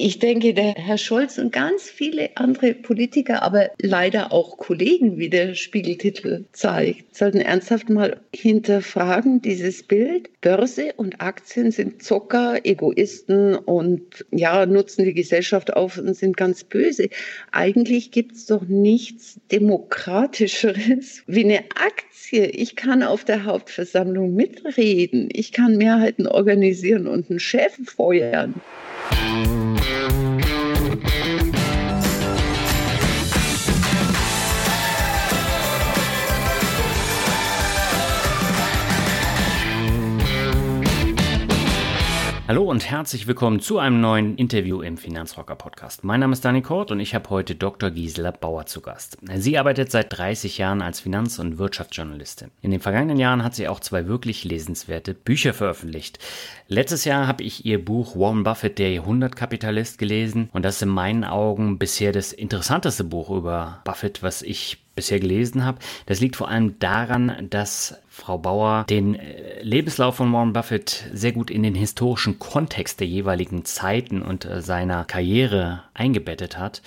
Ich denke, der Herr Scholz und ganz viele andere Politiker, aber leider auch Kollegen, wie der Spiegeltitel zeigt, sollten ernsthaft mal hinterfragen, dieses Bild. Börse und Aktien sind Zocker, Egoisten und ja, nutzen die Gesellschaft auf und sind ganz böse. Eigentlich gibt es doch nichts Demokratischeres wie eine Aktie. Ich kann auf der Hauptversammlung mitreden. Ich kann Mehrheiten organisieren und einen Chef feuern. Hallo und herzlich willkommen zu einem neuen Interview im Finanzrocker Podcast. Mein Name ist Dani Kort und ich habe heute Dr. Gisela Bauer zu Gast. Sie arbeitet seit 30 Jahren als Finanz- und Wirtschaftsjournalistin. In den vergangenen Jahren hat sie auch zwei wirklich lesenswerte Bücher veröffentlicht. Letztes Jahr habe ich ihr Buch Warren Buffett, der Jahrhundertkapitalist gelesen und das ist in meinen Augen bisher das interessanteste Buch über Buffett, was ich bisher gelesen habe. Das liegt vor allem daran, dass Frau Bauer den äh, Lebenslauf von Warren Buffett sehr gut in den historischen Kontext der jeweiligen Zeiten und äh, seiner Karriere eingebettet hat.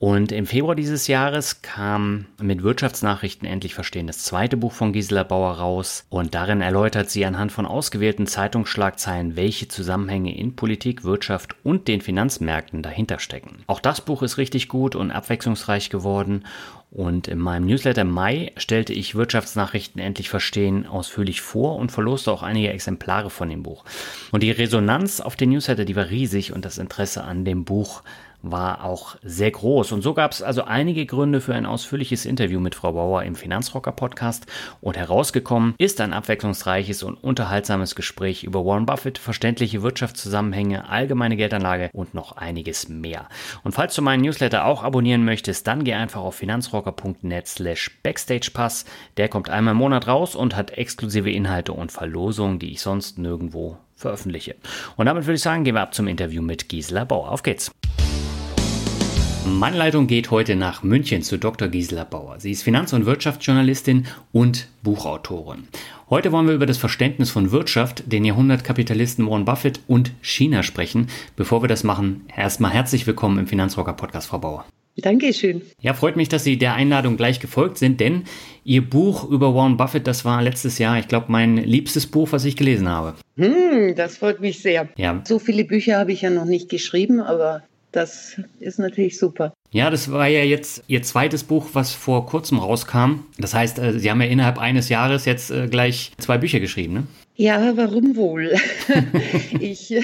Und im Februar dieses Jahres kam mit Wirtschaftsnachrichten endlich verstehen das zweite Buch von Gisela Bauer raus und darin erläutert sie anhand von ausgewählten Zeitungsschlagzeilen, welche Zusammenhänge in Politik, Wirtschaft und den Finanzmärkten dahinter stecken. Auch das Buch ist richtig gut und abwechslungsreich geworden und in meinem Newsletter Mai stellte ich Wirtschaftsnachrichten endlich verstehen ausführlich vor und verloste auch einige Exemplare von dem Buch. Und die Resonanz auf den Newsletter, die war riesig und das Interesse an dem Buch war auch sehr groß. Und so gab es also einige Gründe für ein ausführliches Interview mit Frau Bauer im Finanzrocker Podcast. Und herausgekommen ist ein abwechslungsreiches und unterhaltsames Gespräch über Warren Buffett, verständliche Wirtschaftszusammenhänge, allgemeine Geldanlage und noch einiges mehr. Und falls du meinen Newsletter auch abonnieren möchtest, dann geh einfach auf finanzrocker.net slash backstagepass. Der kommt einmal im Monat raus und hat exklusive Inhalte und Verlosungen, die ich sonst nirgendwo veröffentliche. Und damit würde ich sagen, gehen wir ab zum Interview mit Gisela Bauer. Auf geht's! Meine Leitung geht heute nach München zu Dr. Gisela Bauer. Sie ist Finanz- und Wirtschaftsjournalistin und Buchautorin. Heute wollen wir über das Verständnis von Wirtschaft, den Jahrhundertkapitalisten Warren Buffett und China sprechen. Bevor wir das machen, erstmal herzlich willkommen im Finanzrocker Podcast, Frau Bauer. Dankeschön. Ja, freut mich, dass Sie der Einladung gleich gefolgt sind, denn Ihr Buch über Warren Buffett, das war letztes Jahr, ich glaube, mein liebstes Buch, was ich gelesen habe. Hm, das freut mich sehr. Ja. So viele Bücher habe ich ja noch nicht geschrieben, aber das ist natürlich super. Ja, das war ja jetzt Ihr zweites Buch, was vor kurzem rauskam. Das heißt, äh, Sie haben ja innerhalb eines Jahres jetzt äh, gleich zwei Bücher geschrieben, ne? Ja, warum wohl? ich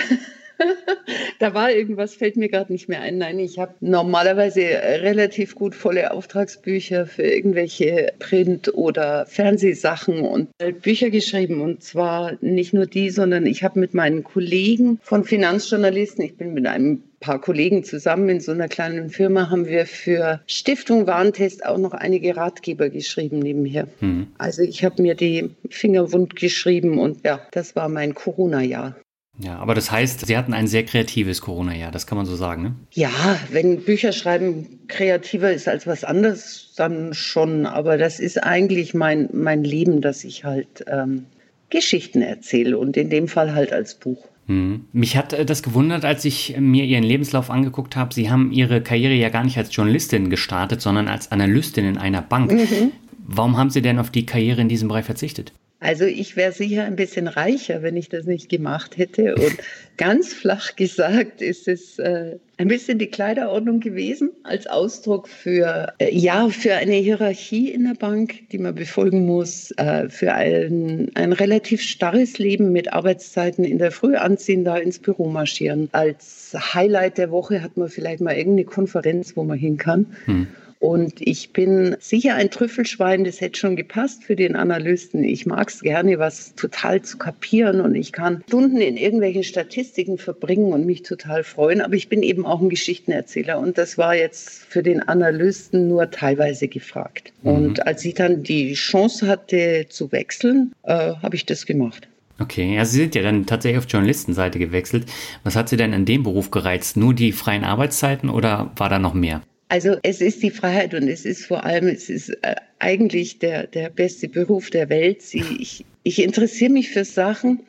da war irgendwas, fällt mir gerade nicht mehr ein. Nein, ich habe normalerweise relativ gut volle Auftragsbücher für irgendwelche Print- oder Fernsehsachen und Bücher geschrieben. Und zwar nicht nur die, sondern ich habe mit meinen Kollegen von Finanzjournalisten, ich bin mit einem paar Kollegen zusammen in so einer kleinen Firma haben wir für Stiftung Warentest auch noch einige Ratgeber geschrieben nebenher. Mhm. Also ich habe mir die Finger wund geschrieben und ja, das war mein Corona-Jahr. Ja, aber das heißt, Sie hatten ein sehr kreatives Corona-Jahr, das kann man so sagen, ne? Ja, wenn Bücherschreiben kreativer ist als was anderes, dann schon. Aber das ist eigentlich mein, mein Leben, dass ich halt ähm, Geschichten erzähle und in dem Fall halt als Buch. Hm. Mich hat äh, das gewundert, als ich mir Ihren Lebenslauf angeguckt habe. Sie haben Ihre Karriere ja gar nicht als Journalistin gestartet, sondern als Analystin in einer Bank. Mhm. Warum haben Sie denn auf die Karriere in diesem Bereich verzichtet? Also ich wäre sicher ein bisschen reicher, wenn ich das nicht gemacht hätte. Und ganz flach gesagt ist es äh, ein bisschen die Kleiderordnung gewesen als Ausdruck für äh, ja für eine Hierarchie in der Bank, die man befolgen muss, äh, für ein, ein relativ starres Leben mit Arbeitszeiten in der Früh anziehen, da ins Büro marschieren. Als Highlight der Woche hat man vielleicht mal irgendeine Konferenz, wo man hin kann. Hm. Und ich bin sicher ein Trüffelschwein, das hätte schon gepasst für den Analysten. Ich mag es gerne, was total zu kapieren und ich kann Stunden in irgendwelchen Statistiken verbringen und mich total freuen. Aber ich bin eben auch ein Geschichtenerzähler und das war jetzt für den Analysten nur teilweise gefragt. Mhm. Und als ich dann die Chance hatte zu wechseln, äh, habe ich das gemacht. Okay, ja, Sie sind ja dann tatsächlich auf Journalistenseite gewechselt. Was hat Sie denn in dem Beruf gereizt? Nur die freien Arbeitszeiten oder war da noch mehr? Also es ist die Freiheit und es ist vor allem, es ist äh, eigentlich der, der beste Beruf der Welt. Ich, ich interessiere mich für Sachen,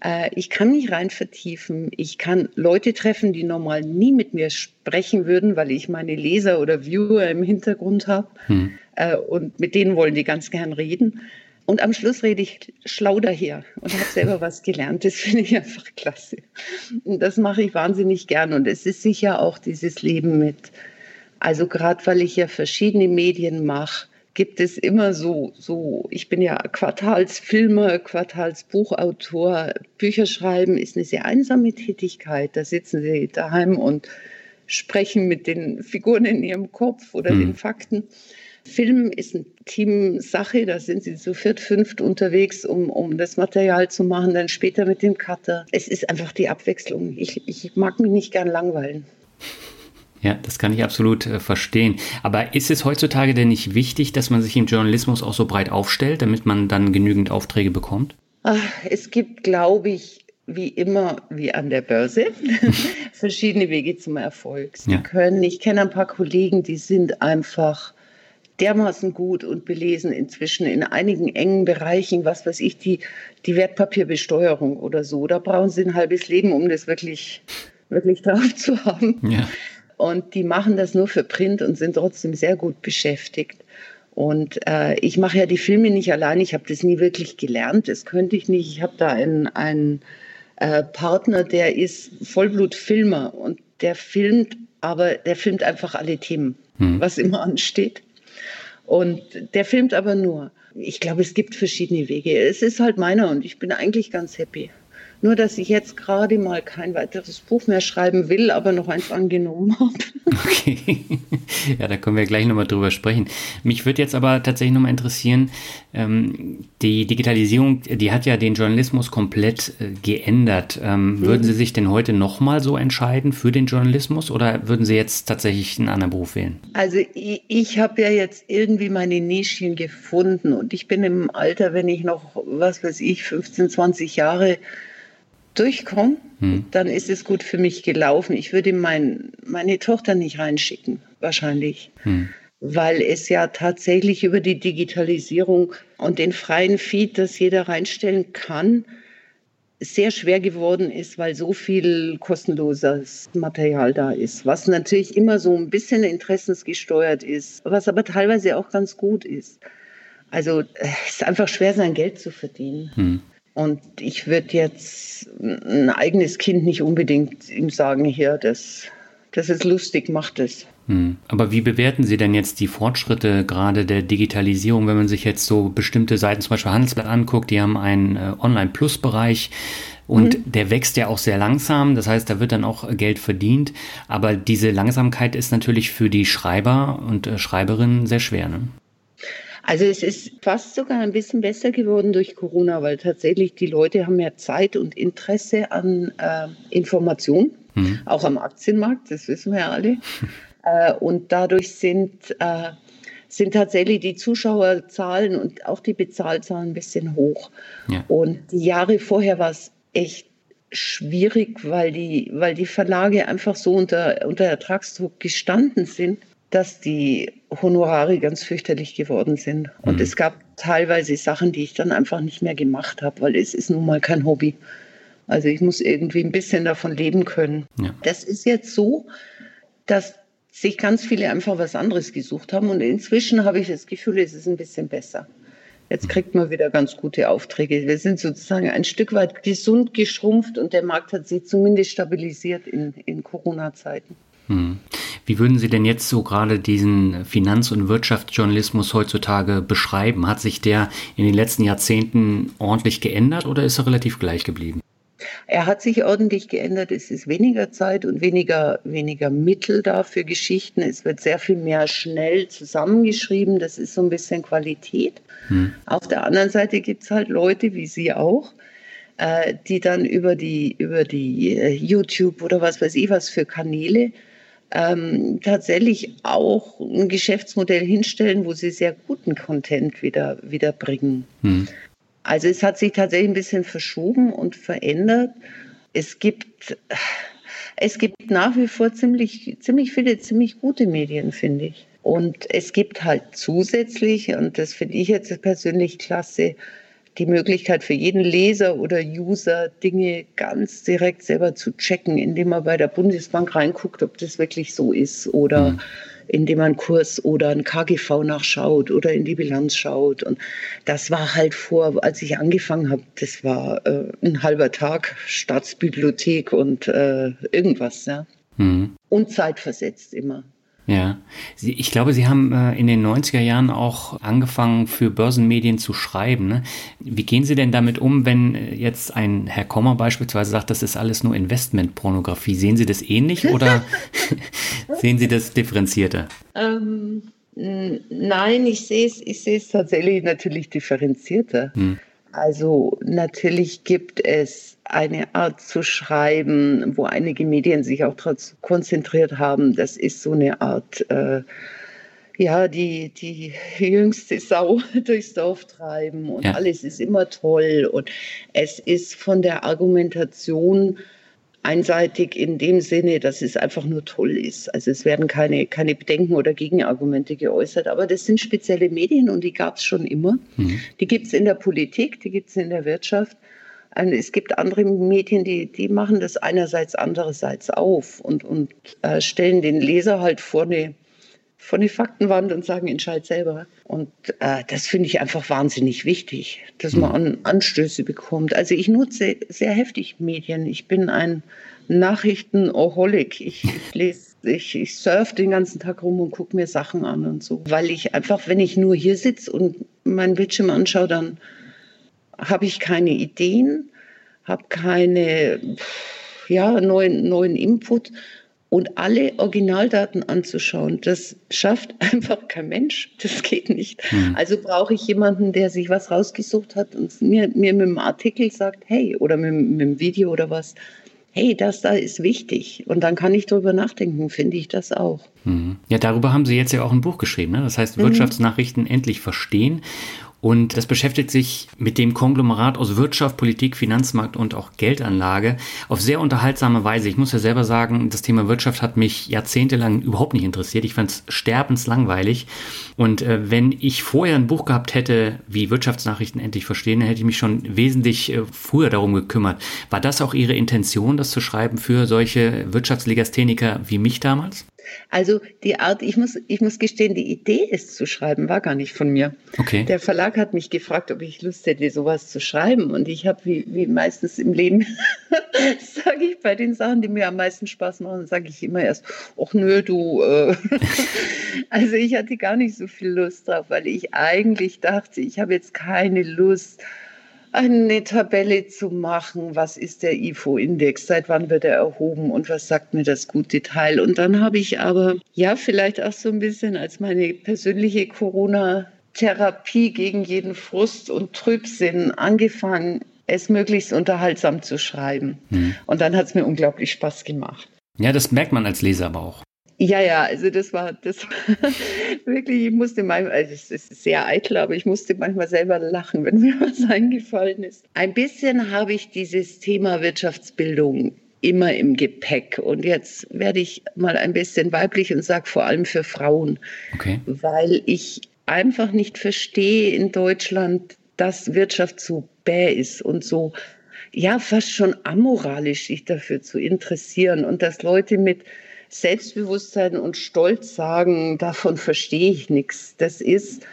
äh, ich kann mich rein vertiefen. Ich kann Leute treffen, die normal nie mit mir sprechen würden, weil ich meine Leser oder Viewer im Hintergrund habe. Hm. Äh, und mit denen wollen die ganz gern reden. Und am Schluss rede ich schlau daher und habe selber was gelernt. Das finde ich einfach klasse. Und das mache ich wahnsinnig gern. Und es ist sicher auch dieses Leben mit also gerade weil ich ja verschiedene Medien mache, gibt es immer so, so, ich bin ja Quartalsfilmer, Quartalsbuchautor. Bücher schreiben ist eine sehr einsame Tätigkeit. Da sitzen sie daheim und sprechen mit den Figuren in ihrem Kopf oder mhm. den Fakten. Film ist eine Teamsache, da sind sie zu viert, fünft unterwegs, um, um das Material zu machen, dann später mit dem Cutter. Es ist einfach die Abwechslung. Ich, ich mag mich nicht gern langweilen. Ja, das kann ich absolut äh, verstehen. Aber ist es heutzutage denn nicht wichtig, dass man sich im Journalismus auch so breit aufstellt, damit man dann genügend Aufträge bekommt? Ach, es gibt, glaube ich, wie immer, wie an der Börse, verschiedene Wege zum Erfolg. Sie ja. können, ich kenne ein paar Kollegen, die sind einfach dermaßen gut und belesen inzwischen in einigen engen Bereichen, was weiß ich, die, die Wertpapierbesteuerung oder so. Da brauchen sie ein halbes Leben, um das wirklich, wirklich drauf zu haben. Ja. Und die machen das nur für Print und sind trotzdem sehr gut beschäftigt. Und äh, ich mache ja die Filme nicht allein. Ich habe das nie wirklich gelernt. Das könnte ich nicht. Ich habe da einen, einen äh, Partner, der ist Vollblutfilmer und der filmt, aber der filmt einfach alle Themen, hm. was immer ansteht. Und der filmt aber nur. Ich glaube, es gibt verschiedene Wege. Es ist halt meiner und ich bin eigentlich ganz happy. Nur, dass ich jetzt gerade mal kein weiteres Buch mehr schreiben will, aber noch eins angenommen habe. Okay. Ja, da können wir gleich nochmal drüber sprechen. Mich würde jetzt aber tatsächlich nochmal interessieren, ähm, die Digitalisierung, die hat ja den Journalismus komplett äh, geändert. Ähm, mhm. Würden Sie sich denn heute nochmal so entscheiden für den Journalismus oder würden Sie jetzt tatsächlich einen anderen Beruf wählen? Also ich, ich habe ja jetzt irgendwie meine Nischen gefunden und ich bin im Alter, wenn ich noch, was weiß ich, 15, 20 Jahre durchkomme, hm. dann ist es gut für mich gelaufen. Ich würde mein, meine Tochter nicht reinschicken, wahrscheinlich. Hm. Weil es ja tatsächlich über die Digitalisierung und den freien Feed, das jeder reinstellen kann, sehr schwer geworden ist, weil so viel kostenloses Material da ist, was natürlich immer so ein bisschen interessensgesteuert ist, was aber teilweise auch ganz gut ist. Also es ist einfach schwer, sein Geld zu verdienen. Hm. Und ich würde jetzt ein eigenes Kind nicht unbedingt ihm sagen, hier, das, das ist lustig, macht es. Hm. Aber wie bewerten Sie denn jetzt die Fortschritte gerade der Digitalisierung, wenn man sich jetzt so bestimmte Seiten, zum Beispiel Handelsblatt anguckt, die haben einen äh, Online-Plus-Bereich und mhm. der wächst ja auch sehr langsam, das heißt, da wird dann auch Geld verdient, aber diese Langsamkeit ist natürlich für die Schreiber und äh, Schreiberinnen sehr schwer. Ne? Also es ist fast sogar ein bisschen besser geworden durch Corona, weil tatsächlich die Leute haben mehr Zeit und Interesse an äh, Information, mhm. auch am Aktienmarkt, das wissen wir ja alle. äh, und dadurch sind, äh, sind tatsächlich die Zuschauerzahlen und auch die Bezahlzahlen ein bisschen hoch. Ja. Und die Jahre vorher war es echt schwierig, weil die, weil die Verlage einfach so unter, unter Ertragsdruck gestanden sind dass die Honorare ganz fürchterlich geworden sind. Und mhm. es gab teilweise Sachen, die ich dann einfach nicht mehr gemacht habe, weil es ist nun mal kein Hobby. Also ich muss irgendwie ein bisschen davon leben können. Ja. Das ist jetzt so, dass sich ganz viele einfach was anderes gesucht haben. Und inzwischen habe ich das Gefühl, es ist ein bisschen besser. Jetzt mhm. kriegt man wieder ganz gute Aufträge. Wir sind sozusagen ein Stück weit gesund geschrumpft und der Markt hat sich zumindest stabilisiert in, in Corona-Zeiten. Hm. Wie würden Sie denn jetzt so gerade diesen Finanz- und Wirtschaftsjournalismus heutzutage beschreiben? Hat sich der in den letzten Jahrzehnten ordentlich geändert oder ist er relativ gleich geblieben? Er hat sich ordentlich geändert. Es ist weniger Zeit und weniger, weniger Mittel da für Geschichten. Es wird sehr viel mehr schnell zusammengeschrieben. Das ist so ein bisschen Qualität. Hm. Auf der anderen Seite gibt es halt Leute wie Sie auch, äh, die dann über die, über die äh, YouTube oder was weiß ich was für Kanäle ähm, tatsächlich auch ein Geschäftsmodell hinstellen, wo sie sehr guten Content wieder, wieder bringen. Hm. Also es hat sich tatsächlich ein bisschen verschoben und verändert. Es gibt, es gibt nach wie vor ziemlich, ziemlich viele, ziemlich gute Medien, finde ich. Und es gibt halt zusätzlich, und das finde ich jetzt persönlich klasse, die Möglichkeit für jeden Leser oder User Dinge ganz direkt selber zu checken, indem man bei der Bundesbank reinguckt, ob das wirklich so ist oder mhm. indem man Kurs oder ein KGV nachschaut oder in die Bilanz schaut. Und das war halt vor, als ich angefangen habe, das war äh, ein halber Tag Staatsbibliothek und äh, irgendwas, ja. Mhm. Und zeitversetzt immer. Ja, ich glaube, Sie haben äh, in den 90er Jahren auch angefangen, für Börsenmedien zu schreiben. Ne? Wie gehen Sie denn damit um, wenn äh, jetzt ein Herr Kommer beispielsweise sagt, das ist alles nur Investmentpornografie? Sehen Sie das ähnlich oder sehen Sie das differenzierter? Ähm, nein, ich sehe es ich tatsächlich natürlich differenzierter. Hm. Also natürlich gibt es eine Art zu schreiben, wo einige Medien sich auch darauf konzentriert haben. Das ist so eine Art, äh, ja, die, die jüngste Sau durchs Dorf treiben und ja. alles ist immer toll. Und es ist von der Argumentation einseitig in dem Sinne, dass es einfach nur toll ist. Also es werden keine, keine Bedenken oder Gegenargumente geäußert, aber das sind spezielle Medien und die gab es schon immer. Mhm. Die gibt es in der Politik, die gibt es in der Wirtschaft. Und es gibt andere Medien, die, die machen das einerseits, andererseits auf und, und äh, stellen den Leser halt vor eine, vor eine Faktenwand und sagen, entscheid selber. Und äh, das finde ich einfach wahnsinnig wichtig, dass man an, Anstöße bekommt. Also ich nutze sehr heftig Medien. Ich bin ein Nachrichtenoholic. Ich, ich lese ich, ich surfe den ganzen Tag rum und gucke mir Sachen an und so. Weil ich einfach, wenn ich nur hier sitze und meinen Bildschirm anschaue, dann habe ich keine Ideen, habe keine ja, neuen, neuen Input und alle Originaldaten anzuschauen, das schafft einfach kein Mensch. Das geht nicht. Mhm. Also brauche ich jemanden, der sich was rausgesucht hat und mir, mir mit dem Artikel sagt, hey, oder mit, mit dem Video oder was, hey, das da ist wichtig. Und dann kann ich darüber nachdenken, finde ich das auch. Mhm. Ja, darüber haben Sie jetzt ja auch ein Buch geschrieben. Ne? Das heißt, mhm. Wirtschaftsnachrichten endlich verstehen. Und das beschäftigt sich mit dem Konglomerat aus Wirtschaft, Politik, Finanzmarkt und auch Geldanlage auf sehr unterhaltsame Weise. Ich muss ja selber sagen, das Thema Wirtschaft hat mich jahrzehntelang überhaupt nicht interessiert. Ich fand es sterbenslangweilig. Und äh, wenn ich vorher ein Buch gehabt hätte, wie Wirtschaftsnachrichten endlich verstehen, dann hätte ich mich schon wesentlich äh, früher darum gekümmert. War das auch Ihre Intention, das zu schreiben für solche Wirtschaftslegastheniker wie mich damals? Also die Art, ich muss, ich muss gestehen, die Idee, es zu schreiben, war gar nicht von mir. Okay. Der Verlag hat mich gefragt, ob ich Lust hätte, sowas zu schreiben. Und ich habe, wie, wie meistens im Leben, sage ich bei den Sachen, die mir am meisten Spaß machen, sage ich immer erst, ach nö, du. Äh. also ich hatte gar nicht so viel Lust drauf, weil ich eigentlich dachte, ich habe jetzt keine Lust, eine Tabelle zu machen, was ist der IFO-Index, seit wann wird er erhoben und was sagt mir das gute Teil. Und dann habe ich aber, ja, vielleicht auch so ein bisschen als meine persönliche Corona-Therapie gegen jeden Frust und Trübsinn angefangen, es möglichst unterhaltsam zu schreiben. Mhm. Und dann hat es mir unglaublich Spaß gemacht. Ja, das merkt man als Leser aber auch. Ja, ja, also das war das war wirklich, ich musste manchmal, also es ist sehr eitel, aber ich musste manchmal selber lachen, wenn mir was eingefallen ist. Ein bisschen habe ich dieses Thema Wirtschaftsbildung immer im Gepäck. Und jetzt werde ich mal ein bisschen weiblich und sage vor allem für Frauen, okay. weil ich einfach nicht verstehe in Deutschland, dass Wirtschaft so bäh ist und so, ja, fast schon amoralisch sich dafür zu interessieren und dass Leute mit Selbstbewusstsein und Stolz sagen, davon verstehe ich nichts. Das ist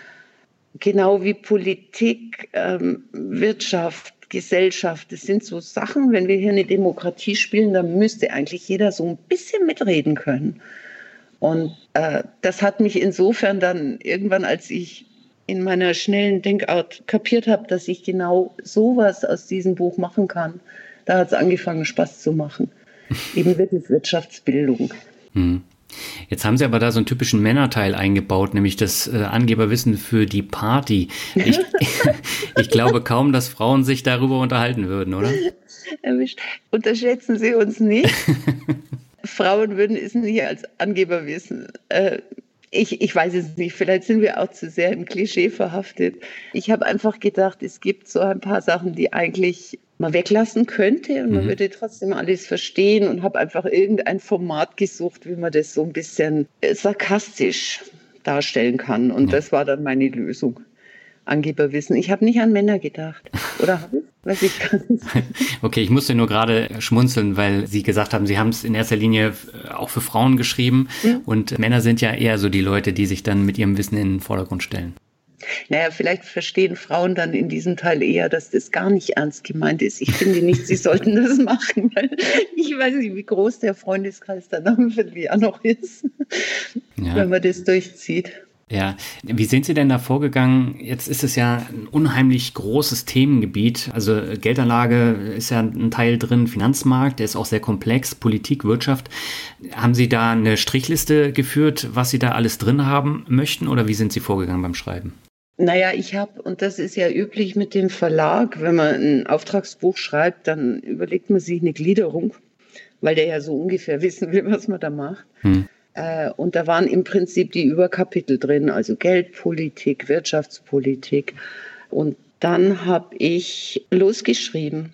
genau wie Politik, ähm, Wirtschaft, Gesellschaft. Das sind so Sachen, wenn wir hier eine Demokratie spielen, dann müsste eigentlich jeder so ein bisschen mitreden können. Und äh, das hat mich insofern dann irgendwann, als ich in meiner schnellen Denkart kapiert habe, dass ich genau sowas aus diesem Buch machen kann, Da hat es angefangen, Spaß zu machen. Eben wirklich Wirtschaftsbildung. Hm. Jetzt haben Sie aber da so einen typischen Männerteil eingebaut, nämlich das äh, Angeberwissen für die Party. Ich, ich glaube kaum, dass Frauen sich darüber unterhalten würden, oder? Erwischt. Unterschätzen Sie uns nicht. Frauen würden es nicht als Angeber wissen. Äh, ich, ich weiß es nicht, vielleicht sind wir auch zu sehr im Klischee verhaftet. Ich habe einfach gedacht, es gibt so ein paar Sachen, die eigentlich man weglassen könnte und man mhm. würde trotzdem alles verstehen und habe einfach irgendein Format gesucht, wie man das so ein bisschen äh, sarkastisch darstellen kann. Und mhm. das war dann meine Lösung. Angeberwissen. Ich habe nicht an Männer gedacht. Oder habe ich? Weiß ich gar nicht. Okay, ich musste nur gerade schmunzeln, weil Sie gesagt haben, Sie haben es in erster Linie äh, auch für Frauen geschrieben. Mhm. Und Männer sind ja eher so die Leute, die sich dann mit ihrem Wissen in den Vordergrund stellen. Naja, vielleicht verstehen Frauen dann in diesem Teil eher, dass das gar nicht ernst gemeint ist. Ich finde nicht, sie sollten das machen, weil ich weiß nicht, wie groß der Freundeskreis dann am Vierteljahr noch ist, ja. wenn man das durchzieht. Ja, wie sind Sie denn da vorgegangen? Jetzt ist es ja ein unheimlich großes Themengebiet. Also Geldanlage ist ja ein Teil drin, Finanzmarkt, der ist auch sehr komplex, Politik, Wirtschaft. Haben Sie da eine Strichliste geführt, was Sie da alles drin haben möchten oder wie sind Sie vorgegangen beim Schreiben? Naja, ich habe, und das ist ja üblich mit dem Verlag, wenn man ein Auftragsbuch schreibt, dann überlegt man sich eine Gliederung, weil der ja so ungefähr wissen will, was man da macht. Hm. Äh, und da waren im Prinzip die Überkapitel drin, also Geldpolitik, Wirtschaftspolitik. Und dann habe ich losgeschrieben.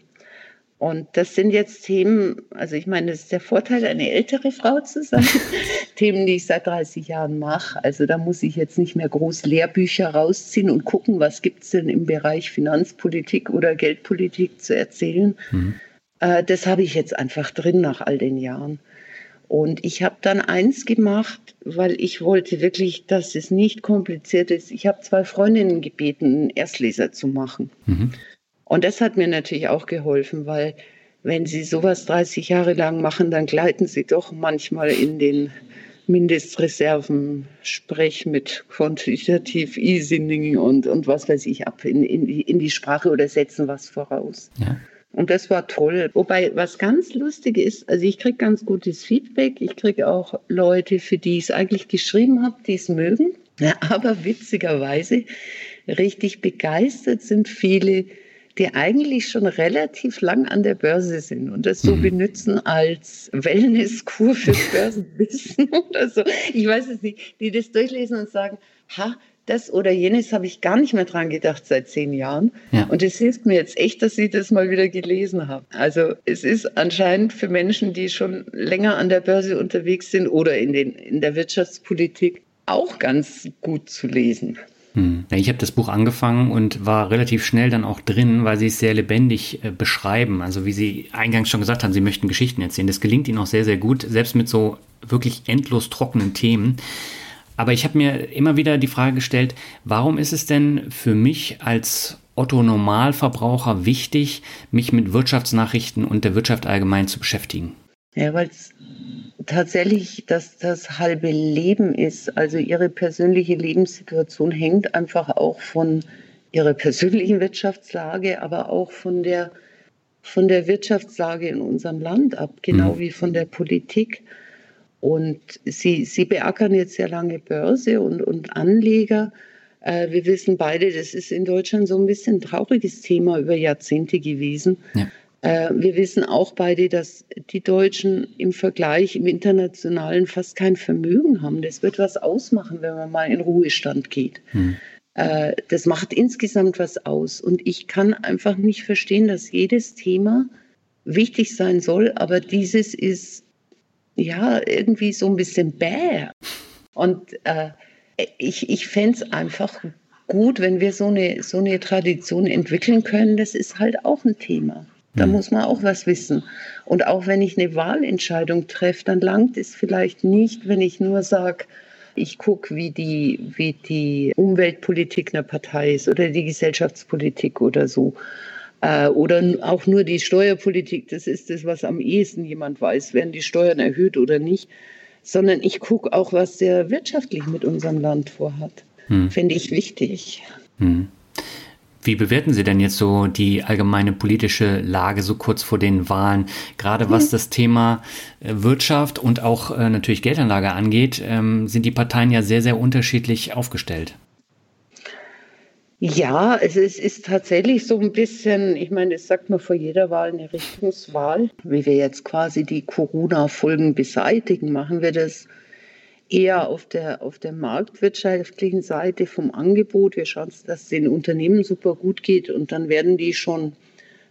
Und das sind jetzt Themen, also ich meine, das ist der Vorteil, eine ältere Frau zu sein. Themen, die ich seit 30 Jahren mache. Also da muss ich jetzt nicht mehr groß Lehrbücher rausziehen und gucken, was gibt es denn im Bereich Finanzpolitik oder Geldpolitik zu erzählen. Mhm. Äh, das habe ich jetzt einfach drin nach all den Jahren. Und ich habe dann eins gemacht, weil ich wollte wirklich, dass es nicht kompliziert ist. Ich habe zwei Freundinnen gebeten, einen Erstleser zu machen. Mhm. Und das hat mir natürlich auch geholfen, weil wenn Sie sowas 30 Jahre lang machen, dann gleiten Sie doch manchmal in den Mindestreserven, Sprech mit quantitativ Easing und, und was weiß ich ab in, in, die, in die Sprache oder setzen was voraus. Ja. Und das war toll. Wobei, was ganz lustig ist, also ich kriege ganz gutes Feedback. Ich kriege auch Leute, für die ich es eigentlich geschrieben habe, die es mögen. Ja, aber witzigerweise, richtig begeistert sind viele, die eigentlich schon relativ lang an der Börse sind und das so mhm. benutzen als Wellnesskur fürs Börsenwissen oder so. Ich weiß es nicht, die das durchlesen und sagen, ha, das oder jenes habe ich gar nicht mehr dran gedacht seit zehn Jahren. Ja. Und es hilft mir jetzt echt, dass ich das mal wieder gelesen habe. Also es ist anscheinend für Menschen, die schon länger an der Börse unterwegs sind oder in, den, in der Wirtschaftspolitik auch ganz gut zu lesen. Hm. Ich habe das Buch angefangen und war relativ schnell dann auch drin, weil sie es sehr lebendig äh, beschreiben. Also wie Sie eingangs schon gesagt haben, Sie möchten Geschichten erzählen. Das gelingt Ihnen auch sehr, sehr gut, selbst mit so wirklich endlos trockenen Themen. Aber ich habe mir immer wieder die Frage gestellt, warum ist es denn für mich als Otto Normalverbraucher wichtig, mich mit Wirtschaftsnachrichten und der Wirtschaft allgemein zu beschäftigen? Ja, weil es tatsächlich dass das halbe Leben ist. Also ihre persönliche Lebenssituation hängt einfach auch von ihrer persönlichen Wirtschaftslage, aber auch von der, von der Wirtschaftslage in unserem Land ab, genau mhm. wie von der Politik. Und Sie, Sie beackern jetzt sehr lange Börse und, und Anleger. Äh, wir wissen beide, das ist in Deutschland so ein bisschen ein trauriges Thema über Jahrzehnte gewesen. Ja. Äh, wir wissen auch beide, dass die Deutschen im Vergleich im internationalen fast kein Vermögen haben. Das wird was ausmachen, wenn man mal in Ruhestand geht. Hm. Äh, das macht insgesamt was aus. Und ich kann einfach nicht verstehen, dass jedes Thema wichtig sein soll, aber dieses ist ja, irgendwie so ein bisschen bäh. Und äh, ich, ich fände es einfach gut, wenn wir so eine, so eine Tradition entwickeln können. Das ist halt auch ein Thema. Da mhm. muss man auch was wissen. Und auch wenn ich eine Wahlentscheidung treffe, dann langt es vielleicht nicht, wenn ich nur sage, ich gucke, wie die, wie die Umweltpolitik einer Partei ist oder die Gesellschaftspolitik oder so. Äh, oder auch nur die Steuerpolitik, das ist das, was am ehesten jemand weiß, werden die Steuern erhöht oder nicht, sondern ich gucke auch, was der wirtschaftlich mit unserem Land vorhat. Hm. Finde ich wichtig. Hm. Wie bewerten Sie denn jetzt so die allgemeine politische Lage so kurz vor den Wahlen, gerade was das Thema äh, Wirtschaft und auch äh, natürlich Geldanlage angeht, ähm, sind die Parteien ja sehr, sehr unterschiedlich aufgestellt. Ja, es ist, ist, tatsächlich so ein bisschen, ich meine, es sagt man vor jeder Wahl eine Richtungswahl. Wie wir jetzt quasi die Corona-Folgen beseitigen, machen wir das eher auf der, auf der marktwirtschaftlichen Seite vom Angebot. Wir schauen, dass es den Unternehmen super gut geht und dann werden die schon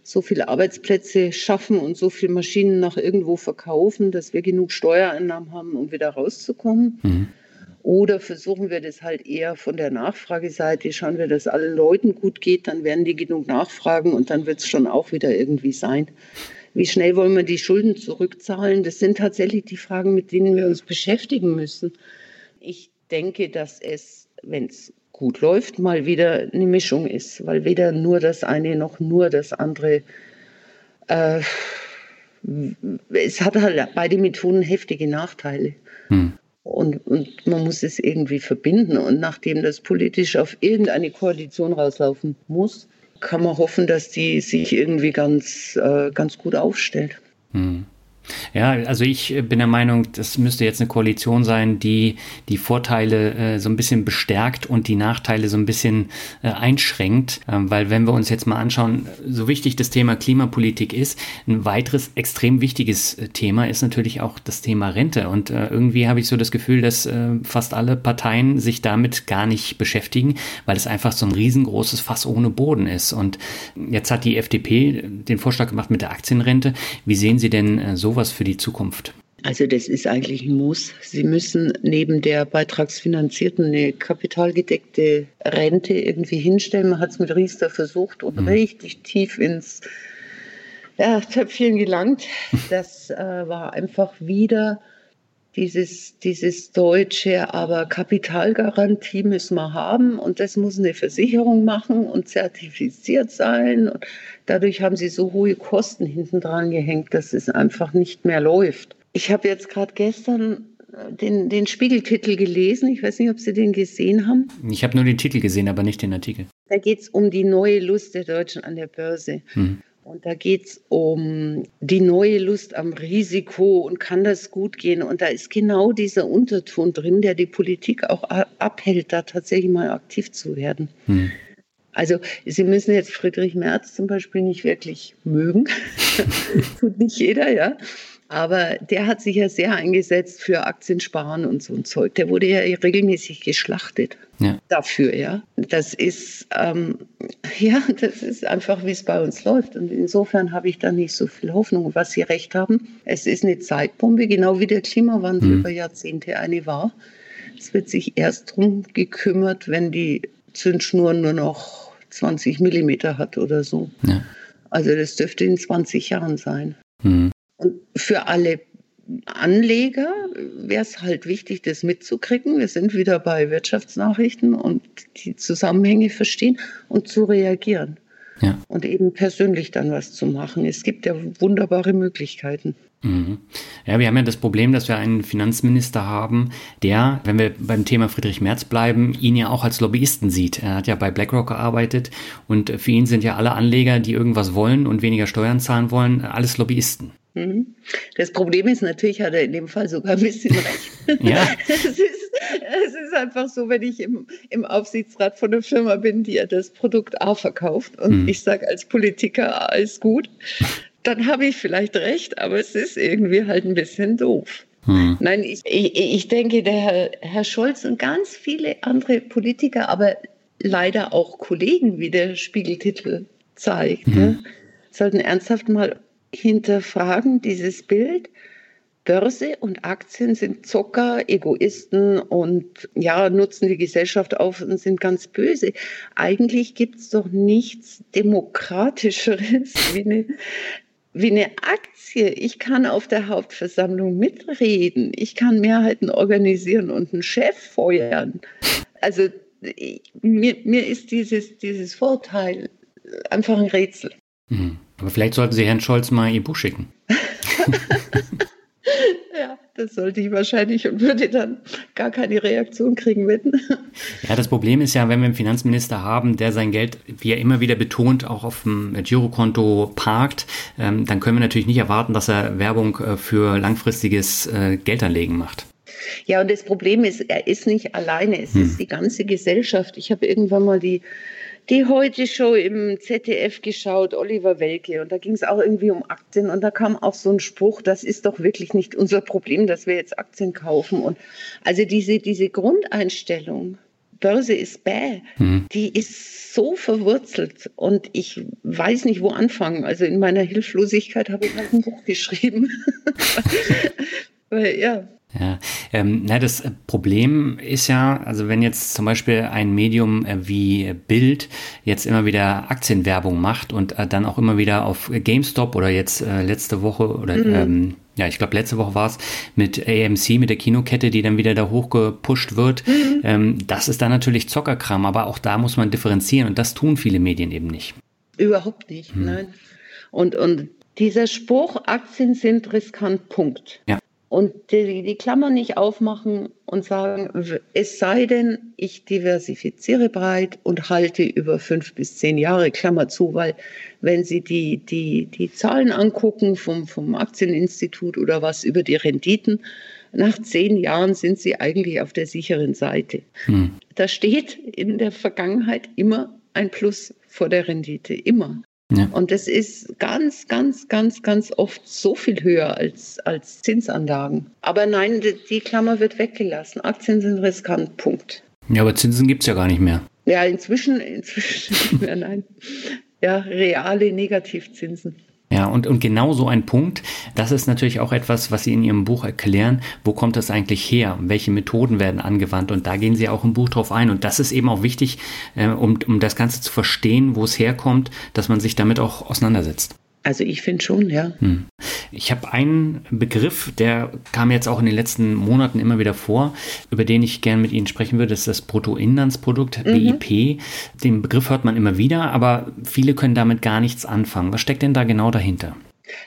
so viele Arbeitsplätze schaffen und so viele Maschinen nach irgendwo verkaufen, dass wir genug Steuereinnahmen haben, um wieder rauszukommen. Mhm. Oder versuchen wir das halt eher von der Nachfrageseite, schauen wir, dass allen Leuten gut geht, dann werden die genug nachfragen und dann wird es schon auch wieder irgendwie sein. Wie schnell wollen wir die Schulden zurückzahlen? Das sind tatsächlich die Fragen, mit denen wir uns beschäftigen müssen. Ich denke, dass es, wenn es gut läuft, mal wieder eine Mischung ist, weil weder nur das eine noch nur das andere. Äh, es hat halt beide Methoden heftige Nachteile. Hm. Und, und man muss es irgendwie verbinden. Und nachdem das politisch auf irgendeine Koalition rauslaufen muss, kann man hoffen, dass die sich irgendwie ganz, äh, ganz gut aufstellt. Hm. Ja, also ich bin der Meinung, das müsste jetzt eine Koalition sein, die die Vorteile äh, so ein bisschen bestärkt und die Nachteile so ein bisschen äh, einschränkt. Ähm, weil wenn wir uns jetzt mal anschauen, so wichtig das Thema Klimapolitik ist, ein weiteres extrem wichtiges äh, Thema ist natürlich auch das Thema Rente. Und äh, irgendwie habe ich so das Gefühl, dass äh, fast alle Parteien sich damit gar nicht beschäftigen, weil es einfach so ein riesengroßes Fass ohne Boden ist. Und jetzt hat die FDP den Vorschlag gemacht mit der Aktienrente. Wie sehen Sie denn äh, sowas? Sowas für die Zukunft? Also das ist eigentlich ein Muss. Sie müssen neben der beitragsfinanzierten eine kapitalgedeckte Rente irgendwie hinstellen. Man hat es mit Riester versucht und mhm. richtig tief ins ja, Töpfchen gelangt. Das äh, war einfach wieder dieses, dieses deutsche, aber Kapitalgarantie müssen wir haben und das muss eine Versicherung machen und zertifiziert sein. Und dadurch haben sie so hohe Kosten hinten dran gehängt, dass es einfach nicht mehr läuft. Ich habe jetzt gerade gestern äh, den, den Spiegeltitel gelesen. Ich weiß nicht, ob Sie den gesehen haben. Ich habe nur den Titel gesehen, aber nicht den Artikel. Da geht es um die neue Lust der Deutschen an der Börse. Hm. Und da geht es um die neue Lust am Risiko und kann das gut gehen. Und da ist genau dieser Unterton drin, der die Politik auch abhält, da tatsächlich mal aktiv zu werden. Hm. Also Sie müssen jetzt Friedrich Merz zum Beispiel nicht wirklich mögen. Tut nicht jeder, ja. Aber der hat sich ja sehr eingesetzt für Aktiensparen und so ein Zeug. Der wurde ja regelmäßig geschlachtet ja. dafür, ja. Das ist, ähm, ja, das ist einfach, wie es bei uns läuft. Und insofern habe ich da nicht so viel Hoffnung. Was Sie recht haben, es ist eine Zeitbombe, genau wie der Klimawandel mhm. über Jahrzehnte eine war. Es wird sich erst darum gekümmert, wenn die Zündschnur nur noch 20 Millimeter hat oder so. Ja. Also das dürfte in 20 Jahren sein. Mhm. Und für alle Anleger wäre es halt wichtig, das mitzukriegen. Wir sind wieder bei Wirtschaftsnachrichten und die Zusammenhänge verstehen und zu reagieren. Ja. Und eben persönlich dann was zu machen. Es gibt ja wunderbare Möglichkeiten. Mhm. Ja, wir haben ja das Problem, dass wir einen Finanzminister haben, der, wenn wir beim Thema Friedrich Merz bleiben, ihn ja auch als Lobbyisten sieht. Er hat ja bei BlackRock gearbeitet und für ihn sind ja alle Anleger, die irgendwas wollen und weniger Steuern zahlen wollen, alles Lobbyisten. Mhm. Das Problem ist natürlich, hat er in dem Fall sogar ein bisschen recht. Ja. es, ist, es ist einfach so, wenn ich im, im Aufsichtsrat von einer Firma bin, die ja das Produkt A verkauft und mhm. ich sage als Politiker A ist gut, dann habe ich vielleicht recht, aber es ist irgendwie halt ein bisschen doof. Hm. Nein, ich, ich, ich, denke, der Herr, Herr Scholz und ganz viele andere Politiker, aber leider auch Kollegen, wie der Spiegeltitel zeigt, hm. ja, sollten ernsthaft mal hinterfragen, dieses Bild. Börse und Aktien sind Zocker, Egoisten und ja, nutzen die Gesellschaft auf und sind ganz böse. Eigentlich gibt es doch nichts Demokratischeres wie eine wie eine Aktie. Ich kann auf der Hauptversammlung mitreden. Ich kann Mehrheiten organisieren und einen Chef feuern. Also mir, mir ist dieses, dieses Vorteil einfach ein Rätsel. Mhm. Aber vielleicht sollten Sie Herrn Scholz mal Ihr Buch schicken. Ja, das sollte ich wahrscheinlich und würde dann gar keine Reaktion kriegen, wetten. Ja, das Problem ist ja, wenn wir einen Finanzminister haben, der sein Geld, wie er immer wieder betont, auch auf dem Girokonto parkt, ähm, dann können wir natürlich nicht erwarten, dass er Werbung äh, für langfristiges äh, Geldanlegen macht. Ja, und das Problem ist, er ist nicht alleine, es hm. ist die ganze Gesellschaft. Ich habe irgendwann mal die die Heute-Show im ZDF geschaut, Oliver Welke, und da ging es auch irgendwie um Aktien und da kam auch so ein Spruch, das ist doch wirklich nicht unser Problem, dass wir jetzt Aktien kaufen. Und also diese, diese Grundeinstellung, Börse ist bäh, mhm. die ist so verwurzelt und ich weiß nicht, wo anfangen. Also in meiner Hilflosigkeit habe ich halt ein Buch geschrieben. Weil, ja, ja, ähm, na, das Problem ist ja, also wenn jetzt zum Beispiel ein Medium äh, wie Bild jetzt immer wieder Aktienwerbung macht und äh, dann auch immer wieder auf GameStop oder jetzt äh, letzte Woche oder mhm. ähm, ja, ich glaube letzte Woche war es mit AMC, mit der Kinokette, die dann wieder da hochgepusht wird. Mhm. Ähm, das ist dann natürlich Zockerkram, aber auch da muss man differenzieren und das tun viele Medien eben nicht. Überhaupt nicht, mhm. nein. Und, und dieser Spruch, Aktien sind riskant, Punkt. Ja und die, die Klammer nicht aufmachen und sagen, es sei denn, ich diversifiziere breit und halte über fünf bis zehn Jahre, Klammer zu, weil wenn Sie die, die, die Zahlen angucken vom, vom Aktieninstitut oder was über die Renditen, nach zehn Jahren sind Sie eigentlich auf der sicheren Seite. Hm. Da steht in der Vergangenheit immer ein Plus vor der Rendite, immer. Ja. Und das ist ganz, ganz, ganz, ganz oft so viel höher als, als Zinsanlagen. Aber nein, die, die Klammer wird weggelassen. Aktien sind riskant, Punkt. Ja, aber Zinsen gibt es ja gar nicht mehr. Ja, inzwischen, inzwischen nicht mehr, nein. Ja, reale Negativzinsen. Ja, und, und genau so ein Punkt, das ist natürlich auch etwas, was Sie in Ihrem Buch erklären. Wo kommt das eigentlich her? Welche Methoden werden angewandt? Und da gehen Sie auch im Buch drauf ein. Und das ist eben auch wichtig, äh, um, um das Ganze zu verstehen, wo es herkommt, dass man sich damit auch auseinandersetzt. Also ich finde schon, ja. Hm. Ich habe einen Begriff, der kam jetzt auch in den letzten Monaten immer wieder vor, über den ich gerne mit Ihnen sprechen würde. Das ist das Bruttoinlandsprodukt, mhm. BIP. Den Begriff hört man immer wieder, aber viele können damit gar nichts anfangen. Was steckt denn da genau dahinter?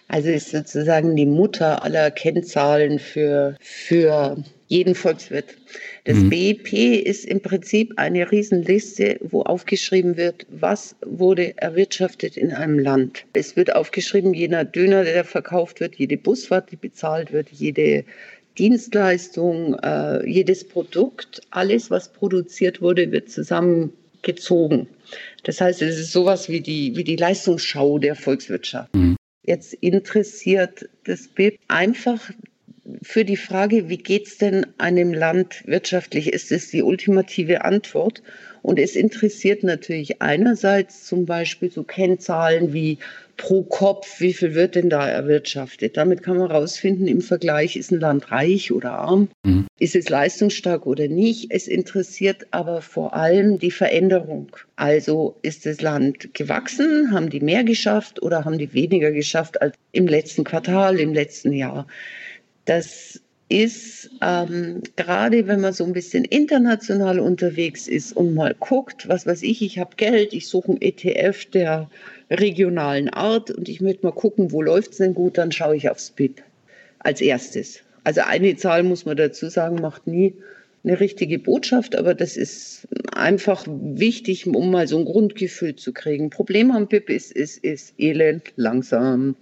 Also ist sozusagen die Mutter aller Kennzahlen für, für jeden Volkswirt. Das mhm. BIP ist im Prinzip eine Riesenliste, wo aufgeschrieben wird, was wurde erwirtschaftet in einem Land. Es wird aufgeschrieben, jener Döner, der verkauft wird, jede Busfahrt, die bezahlt wird, jede Dienstleistung, äh, jedes Produkt, alles, was produziert wurde, wird zusammengezogen. Das heißt, es ist sowas wie die, wie die Leistungsschau der Volkswirtschaft. Mhm. Jetzt interessiert das BIP einfach für die Frage, wie geht es denn einem Land wirtschaftlich, ist es die ultimative Antwort. Und es interessiert natürlich einerseits zum Beispiel so Kennzahlen wie pro Kopf, wie viel wird denn da erwirtschaftet. Damit kann man herausfinden, im Vergleich, ist ein Land reich oder arm, mhm. ist es leistungsstark oder nicht. Es interessiert aber vor allem die Veränderung. Also ist das Land gewachsen, haben die mehr geschafft oder haben die weniger geschafft als im letzten Quartal, im letzten Jahr. Das ist ähm, gerade, wenn man so ein bisschen international unterwegs ist und mal guckt, was weiß ich, ich habe Geld, ich suche einen ETF der regionalen Art und ich möchte mal gucken, wo läuft es denn gut, dann schaue ich aufs BIP als erstes. Also eine Zahl muss man dazu sagen, macht nie eine richtige Botschaft, aber das ist einfach wichtig, um mal so ein Grundgefühl zu kriegen. Problem am BIP ist, ist, ist elend langsam.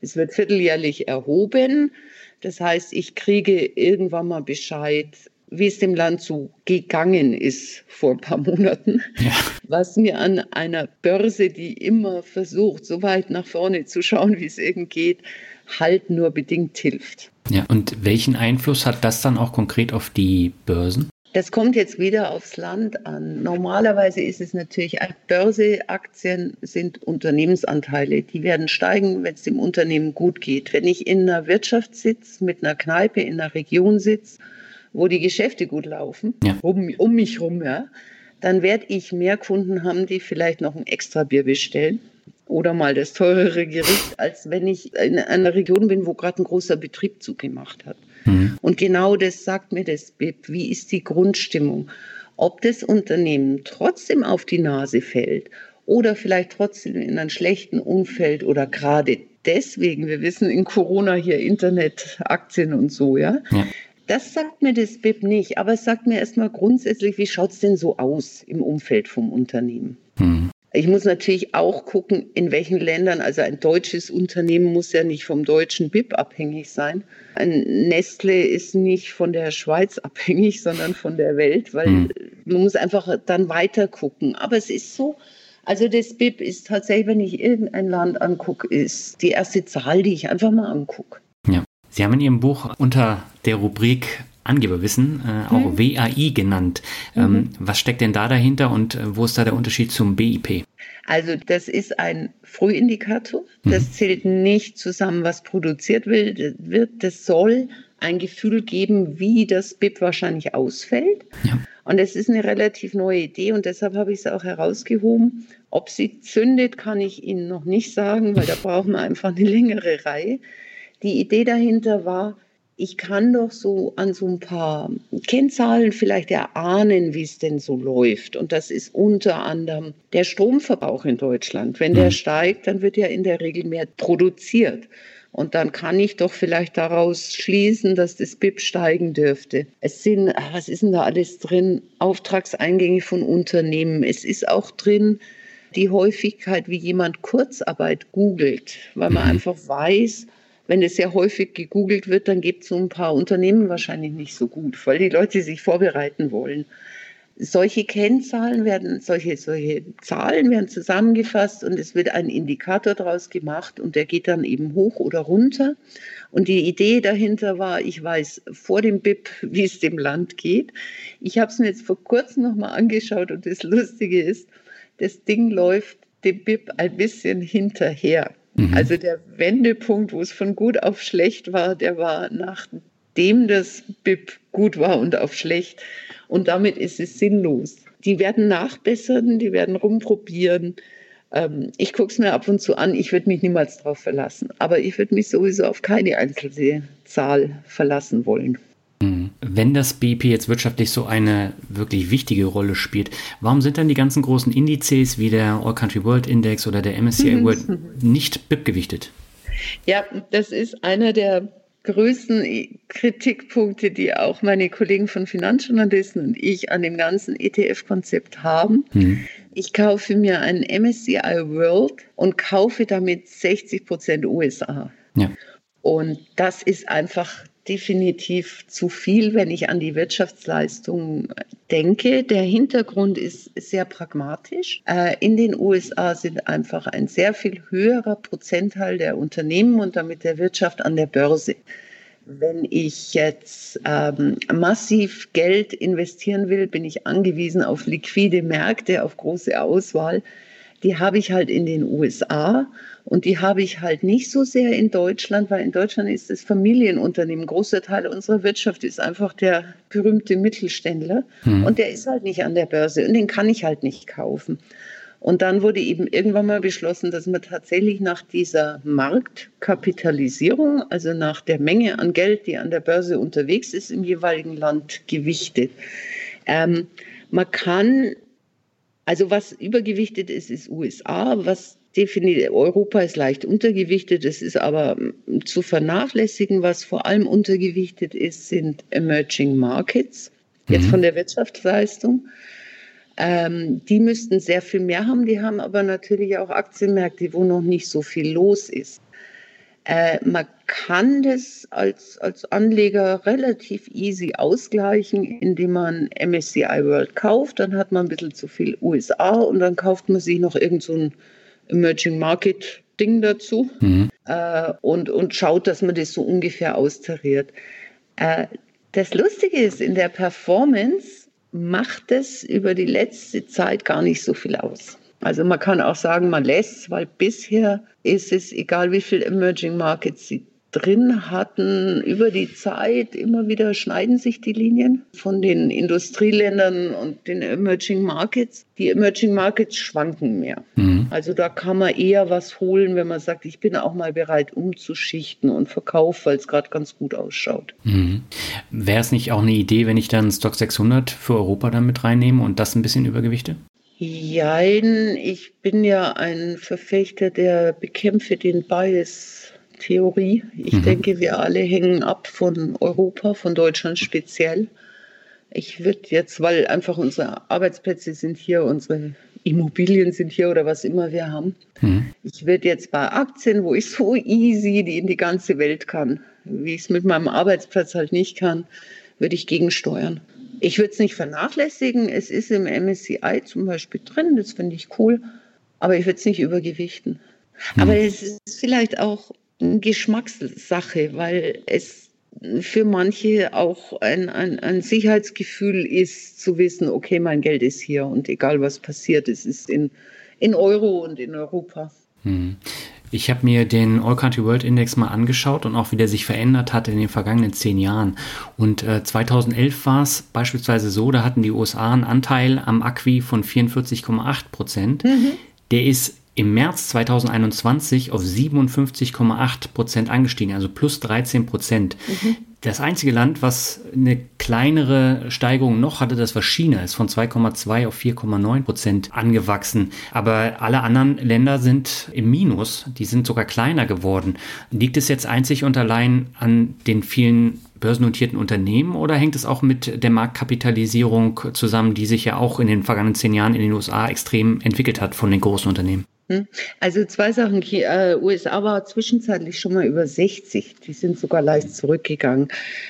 Es wird vierteljährlich erhoben. Das heißt, ich kriege irgendwann mal Bescheid, wie es dem Land so gegangen ist vor ein paar Monaten, ja. was mir an einer Börse, die immer versucht, so weit nach vorne zu schauen, wie es irgend geht, halt nur bedingt hilft. Ja, und welchen Einfluss hat das dann auch konkret auf die Börsen? Das kommt jetzt wieder aufs Land an. Normalerweise ist es natürlich, Börseaktien sind Unternehmensanteile. Die werden steigen, wenn es dem Unternehmen gut geht. Wenn ich in einer Wirtschaft sitze, mit einer Kneipe in einer Region sitze, wo die Geschäfte gut laufen, ja. um, um mich herum, ja, dann werde ich mehr Kunden haben, die vielleicht noch ein extra Bier bestellen oder mal das teurere Gericht, als wenn ich in einer Region bin, wo gerade ein großer Betrieb zugemacht hat. Mhm. Und genau das sagt mir das BIP. Wie ist die Grundstimmung? Ob das Unternehmen trotzdem auf die Nase fällt oder vielleicht trotzdem in einem schlechten Umfeld oder gerade deswegen. Wir wissen in Corona hier Internet, Aktien und so, ja. ja. Das sagt mir das BIP nicht, aber es sagt mir erstmal grundsätzlich, wie schaut es denn so aus im Umfeld vom Unternehmen? Hm. Ich muss natürlich auch gucken, in welchen Ländern, also ein deutsches Unternehmen muss ja nicht vom deutschen BIP abhängig sein. Ein Nestle ist nicht von der Schweiz abhängig, sondern von der Welt, weil mhm. man muss einfach dann weiter gucken. Aber es ist so, also das BIP ist tatsächlich, wenn ich irgendein Land angucke, ist die erste Zahl, die ich einfach mal angucke. Ja. Sie haben in Ihrem Buch unter der Rubrik Angeberwissen, äh, auch mhm. WAI genannt. Ähm, mhm. Was steckt denn da dahinter und äh, wo ist da der Unterschied zum BIP? Also das ist ein Frühindikator. Das mhm. zählt nicht zusammen, was produziert wird. Das soll ein Gefühl geben, wie das BIP wahrscheinlich ausfällt. Ja. Und es ist eine relativ neue Idee und deshalb habe ich es auch herausgehoben. Ob sie zündet, kann ich Ihnen noch nicht sagen, weil da brauchen wir einfach eine längere Reihe. Die Idee dahinter war, ich kann doch so an so ein paar Kennzahlen vielleicht erahnen, wie es denn so läuft. Und das ist unter anderem der Stromverbrauch in Deutschland. Wenn der mhm. steigt, dann wird ja in der Regel mehr produziert. Und dann kann ich doch vielleicht daraus schließen, dass das BIP steigen dürfte. Es sind, ah, was ist denn da alles drin? Auftragseingänge von Unternehmen. Es ist auch drin die Häufigkeit, wie jemand Kurzarbeit googelt, weil man mhm. einfach weiß, wenn es sehr häufig gegoogelt wird, dann gibt es so ein paar Unternehmen wahrscheinlich nicht so gut, weil die Leute sich vorbereiten wollen. Solche Kennzahlen werden, solche, solche Zahlen werden zusammengefasst und es wird ein Indikator daraus gemacht und der geht dann eben hoch oder runter. Und die Idee dahinter war, ich weiß vor dem BIP, wie es dem Land geht. Ich habe es mir jetzt vor kurzem nochmal angeschaut und das Lustige ist, das Ding läuft dem BIP ein bisschen hinterher. Mhm. Also der Wendepunkt, wo es von gut auf schlecht war, der war nachdem das BIP gut war und auf schlecht. Und damit ist es sinnlos. Die werden nachbessern, die werden rumprobieren. Ähm, ich gucke es mir ab und zu an. Ich würde mich niemals darauf verlassen. Aber ich würde mich sowieso auf keine einzelne Zahl verlassen wollen. Wenn das BIP jetzt wirtschaftlich so eine wirklich wichtige Rolle spielt, warum sind dann die ganzen großen Indizes wie der All Country World Index oder der MSCI mhm. World nicht BIP gewichtet? Ja, das ist einer der größten Kritikpunkte, die auch meine Kollegen von Finanzjournalisten und ich an dem ganzen ETF-Konzept haben. Mhm. Ich kaufe mir einen MSCI World und kaufe damit 60 Prozent USA. Ja. Und das ist einfach definitiv zu viel, wenn ich an die Wirtschaftsleistung denke. Der Hintergrund ist sehr pragmatisch. Äh, in den USA sind einfach ein sehr viel höherer Prozentteil der Unternehmen und damit der Wirtschaft an der Börse. Wenn ich jetzt ähm, massiv Geld investieren will, bin ich angewiesen auf liquide Märkte, auf große Auswahl die habe ich halt in den USA und die habe ich halt nicht so sehr in Deutschland, weil in Deutschland ist das Familienunternehmen. Ein großer Teil unserer Wirtschaft ist einfach der berühmte Mittelständler hm. und der ist halt nicht an der Börse und den kann ich halt nicht kaufen. Und dann wurde eben irgendwann mal beschlossen, dass man tatsächlich nach dieser Marktkapitalisierung, also nach der Menge an Geld, die an der Börse unterwegs ist, im jeweiligen Land gewichtet. Ähm, man kann also was übergewichtet ist, ist USA, was definitiv Europa ist leicht untergewichtet, es ist aber hm, zu vernachlässigen, was vor allem untergewichtet ist, sind Emerging Markets, jetzt mhm. von der Wirtschaftsleistung. Ähm, die müssten sehr viel mehr haben, die haben aber natürlich auch Aktienmärkte, wo noch nicht so viel los ist. Äh, man kann das als, als Anleger relativ easy ausgleichen, indem man MSCI World kauft. Dann hat man ein bisschen zu viel USA und dann kauft man sich noch irgend so Emerging Market Ding dazu mhm. äh, und, und schaut, dass man das so ungefähr austariert. Äh, das Lustige ist, in der Performance macht es über die letzte Zeit gar nicht so viel aus. Also man kann auch sagen, man lässt, weil bisher ist es, egal wie viel Emerging Markets sie drin hatten, über die Zeit immer wieder schneiden sich die Linien von den Industrieländern und den Emerging Markets. Die Emerging Markets schwanken mehr. Mhm. Also da kann man eher was holen, wenn man sagt, ich bin auch mal bereit umzuschichten und verkaufe, weil es gerade ganz gut ausschaut. Mhm. Wäre es nicht auch eine Idee, wenn ich dann Stock 600 für Europa dann mit reinnehme und das ein bisschen übergewichte? Jein, ich bin ja ein Verfechter der Bekämpfe den Bias-Theorie. Ich mhm. denke, wir alle hängen ab von Europa, von Deutschland speziell. Ich würde jetzt, weil einfach unsere Arbeitsplätze sind hier, unsere Immobilien sind hier oder was immer wir haben. Mhm. Ich würde jetzt bei Aktien, wo ich so easy die in die ganze Welt kann, wie ich es mit meinem Arbeitsplatz halt nicht kann, würde ich gegensteuern. Ich würde es nicht vernachlässigen. Es ist im MSCI zum Beispiel drin, das finde ich cool, aber ich würde es nicht übergewichten. Mhm. Aber es ist vielleicht auch Geschmackssache, weil es für manche auch ein, ein, ein Sicherheitsgefühl ist, zu wissen, okay, mein Geld ist hier und egal was passiert, es ist in, in Euro und in Europa. Hm. Ich habe mir den All Country World Index mal angeschaut und auch wie der sich verändert hat in den vergangenen zehn Jahren. Und äh, 2011 war es beispielsweise so, da hatten die USA einen Anteil am Acqui von 44,8 Prozent. Mhm. Der ist im März 2021 auf 57,8 Prozent angestiegen, also plus 13 Prozent. Mhm. Das einzige Land, was eine kleinere Steigerung noch hatte, das war China, ist von 2,2 auf 4,9 Prozent angewachsen. Aber alle anderen Länder sind im Minus, die sind sogar kleiner geworden. Liegt es jetzt einzig und allein an den vielen börsennotierten Unternehmen oder hängt es auch mit der Marktkapitalisierung zusammen, die sich ja auch in den vergangenen zehn Jahren in den USA extrem entwickelt hat von den großen Unternehmen? Hm? Also zwei Sachen. Die äh, USA war zwischenzeitlich schon mal über 60. Die sind sogar leicht zurückgegangen.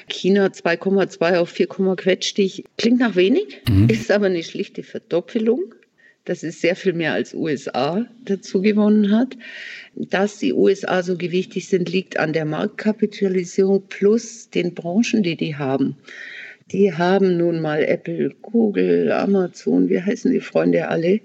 China 2,2 auf 4, quetschtig. Klingt nach wenig, mhm. ist aber eine schlichte Verdoppelung. Das ist sehr viel mehr als USA dazu gewonnen hat. Dass die USA so gewichtig sind, liegt an der Marktkapitalisierung plus den Branchen, die die haben. Die haben nun mal Apple, Google, Amazon, wie heißen die Freunde alle?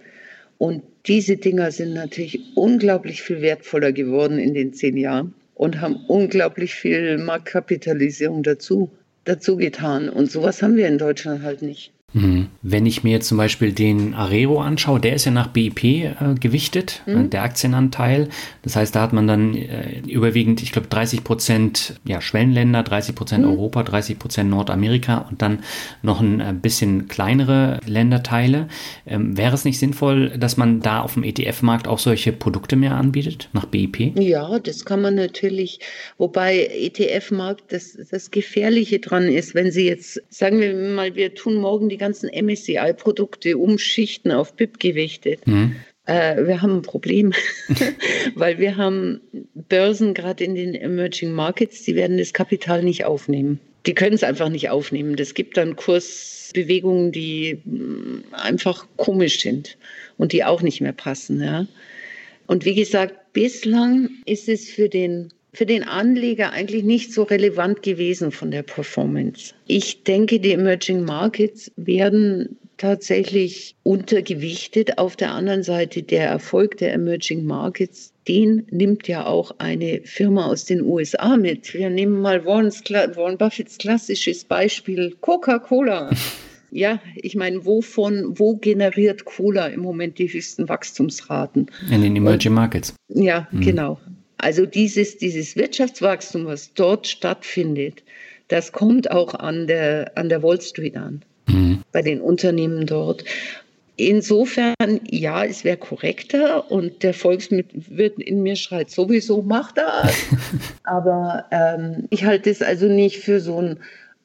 Und diese Dinger sind natürlich unglaublich viel wertvoller geworden in den zehn Jahren und haben unglaublich viel Marktkapitalisierung dazu, dazu getan. Und sowas haben wir in Deutschland halt nicht. Mhm. Wenn ich mir jetzt zum Beispiel den Arero anschaue, der ist ja nach BIP äh, gewichtet, äh, mhm. der Aktienanteil. Das heißt, da hat man dann äh, überwiegend, ich glaube, 30 Prozent ja, Schwellenländer, 30 Prozent mhm. Europa, 30 Prozent Nordamerika und dann noch ein äh, bisschen kleinere Länderteile. Ähm, wäre es nicht sinnvoll, dass man da auf dem ETF-Markt auch solche Produkte mehr anbietet, nach BIP? Ja, das kann man natürlich, wobei ETF-Markt das, das Gefährliche dran ist, wenn Sie jetzt, sagen wir mal, wir tun morgen die ganzen MSCI-Produkte umschichten auf BIP gewichtet. Mhm. Äh, wir haben ein Problem, weil wir haben Börsen gerade in den Emerging Markets, die werden das Kapital nicht aufnehmen. Die können es einfach nicht aufnehmen. Das gibt dann Kursbewegungen, die mm, einfach komisch sind und die auch nicht mehr passen. Ja. Und wie gesagt, bislang ist es für den für den Anleger eigentlich nicht so relevant gewesen von der Performance. Ich denke, die Emerging Markets werden tatsächlich untergewichtet. Auf der anderen Seite der Erfolg der Emerging Markets, den nimmt ja auch eine Firma aus den USA mit. Wir nehmen mal Warren's, Warren Buffetts klassisches Beispiel Coca-Cola. Ja, ich meine, wovon, wo generiert Cola im Moment die höchsten Wachstumsraten? In den Emerging Markets. Ja, mhm. genau. Also dieses, dieses Wirtschaftswachstum, was dort stattfindet, das kommt auch an der, an der Wall Street an, mhm. bei den Unternehmen dort. Insofern, ja, es wäre korrekter und der Volkswirt in mir schreit sowieso, mach das. Aber ähm, ich halte es also nicht für so ein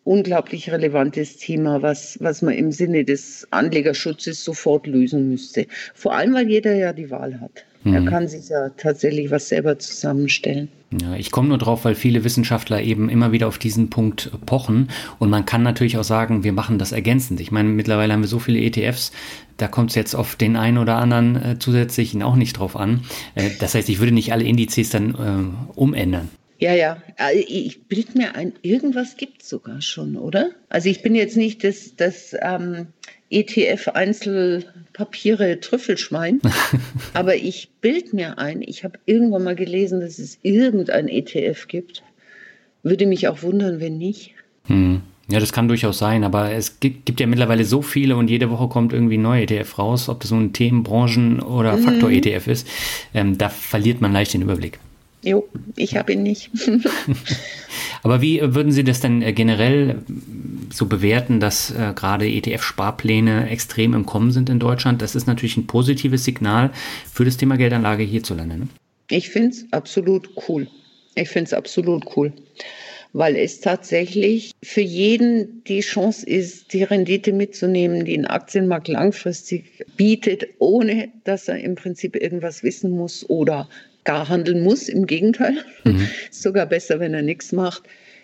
unglaublich relevantes Thema, was, was man im Sinne des Anlegerschutzes sofort lösen müsste. Vor allem, weil jeder ja die Wahl hat. Mhm. Er kann sich ja tatsächlich was selber zusammenstellen. Ja, ich komme nur drauf, weil viele Wissenschaftler eben immer wieder auf diesen Punkt pochen. Und man kann natürlich auch sagen, wir machen das ergänzend. Ich meine, mittlerweile haben wir so viele ETFs, da kommt es jetzt auf den einen oder anderen äh, zusätzlichen auch nicht drauf an. Äh, das heißt, ich würde nicht alle Indizes dann äh, umändern. Ja, ja. Äh, ich bild mir ein, irgendwas gibt es sogar schon, oder? Also ich bin jetzt nicht das, das ähm, ETF-Einzelpapiere Trüffelschwein. Aber ich bild mir ein, ich habe irgendwann mal gelesen, dass es irgendein ETF gibt. Würde mich auch wundern, wenn nicht. Hm. Ja, das kann durchaus sein, aber es gibt, gibt, ja mittlerweile so viele und jede Woche kommt irgendwie ein neuer ETF raus, ob das so ein Themenbranchen- oder mhm. Faktor-ETF ist. Ähm, da verliert man leicht den Überblick. Jo, ich habe ihn nicht. Aber wie würden Sie das denn äh, generell so bewerten, dass äh, gerade ETF-Sparpläne extrem im Kommen sind in Deutschland? Das ist natürlich ein positives Signal für das Thema Geldanlage hierzulande. Ne? Ich finde es absolut cool. Ich finde es absolut cool weil es tatsächlich für jeden die Chance ist, die Rendite mitzunehmen, die ein Aktienmarkt langfristig bietet, ohne dass er im Prinzip irgendwas wissen muss oder gar handeln muss. Im Gegenteil, mhm. ist sogar besser, wenn er nichts macht.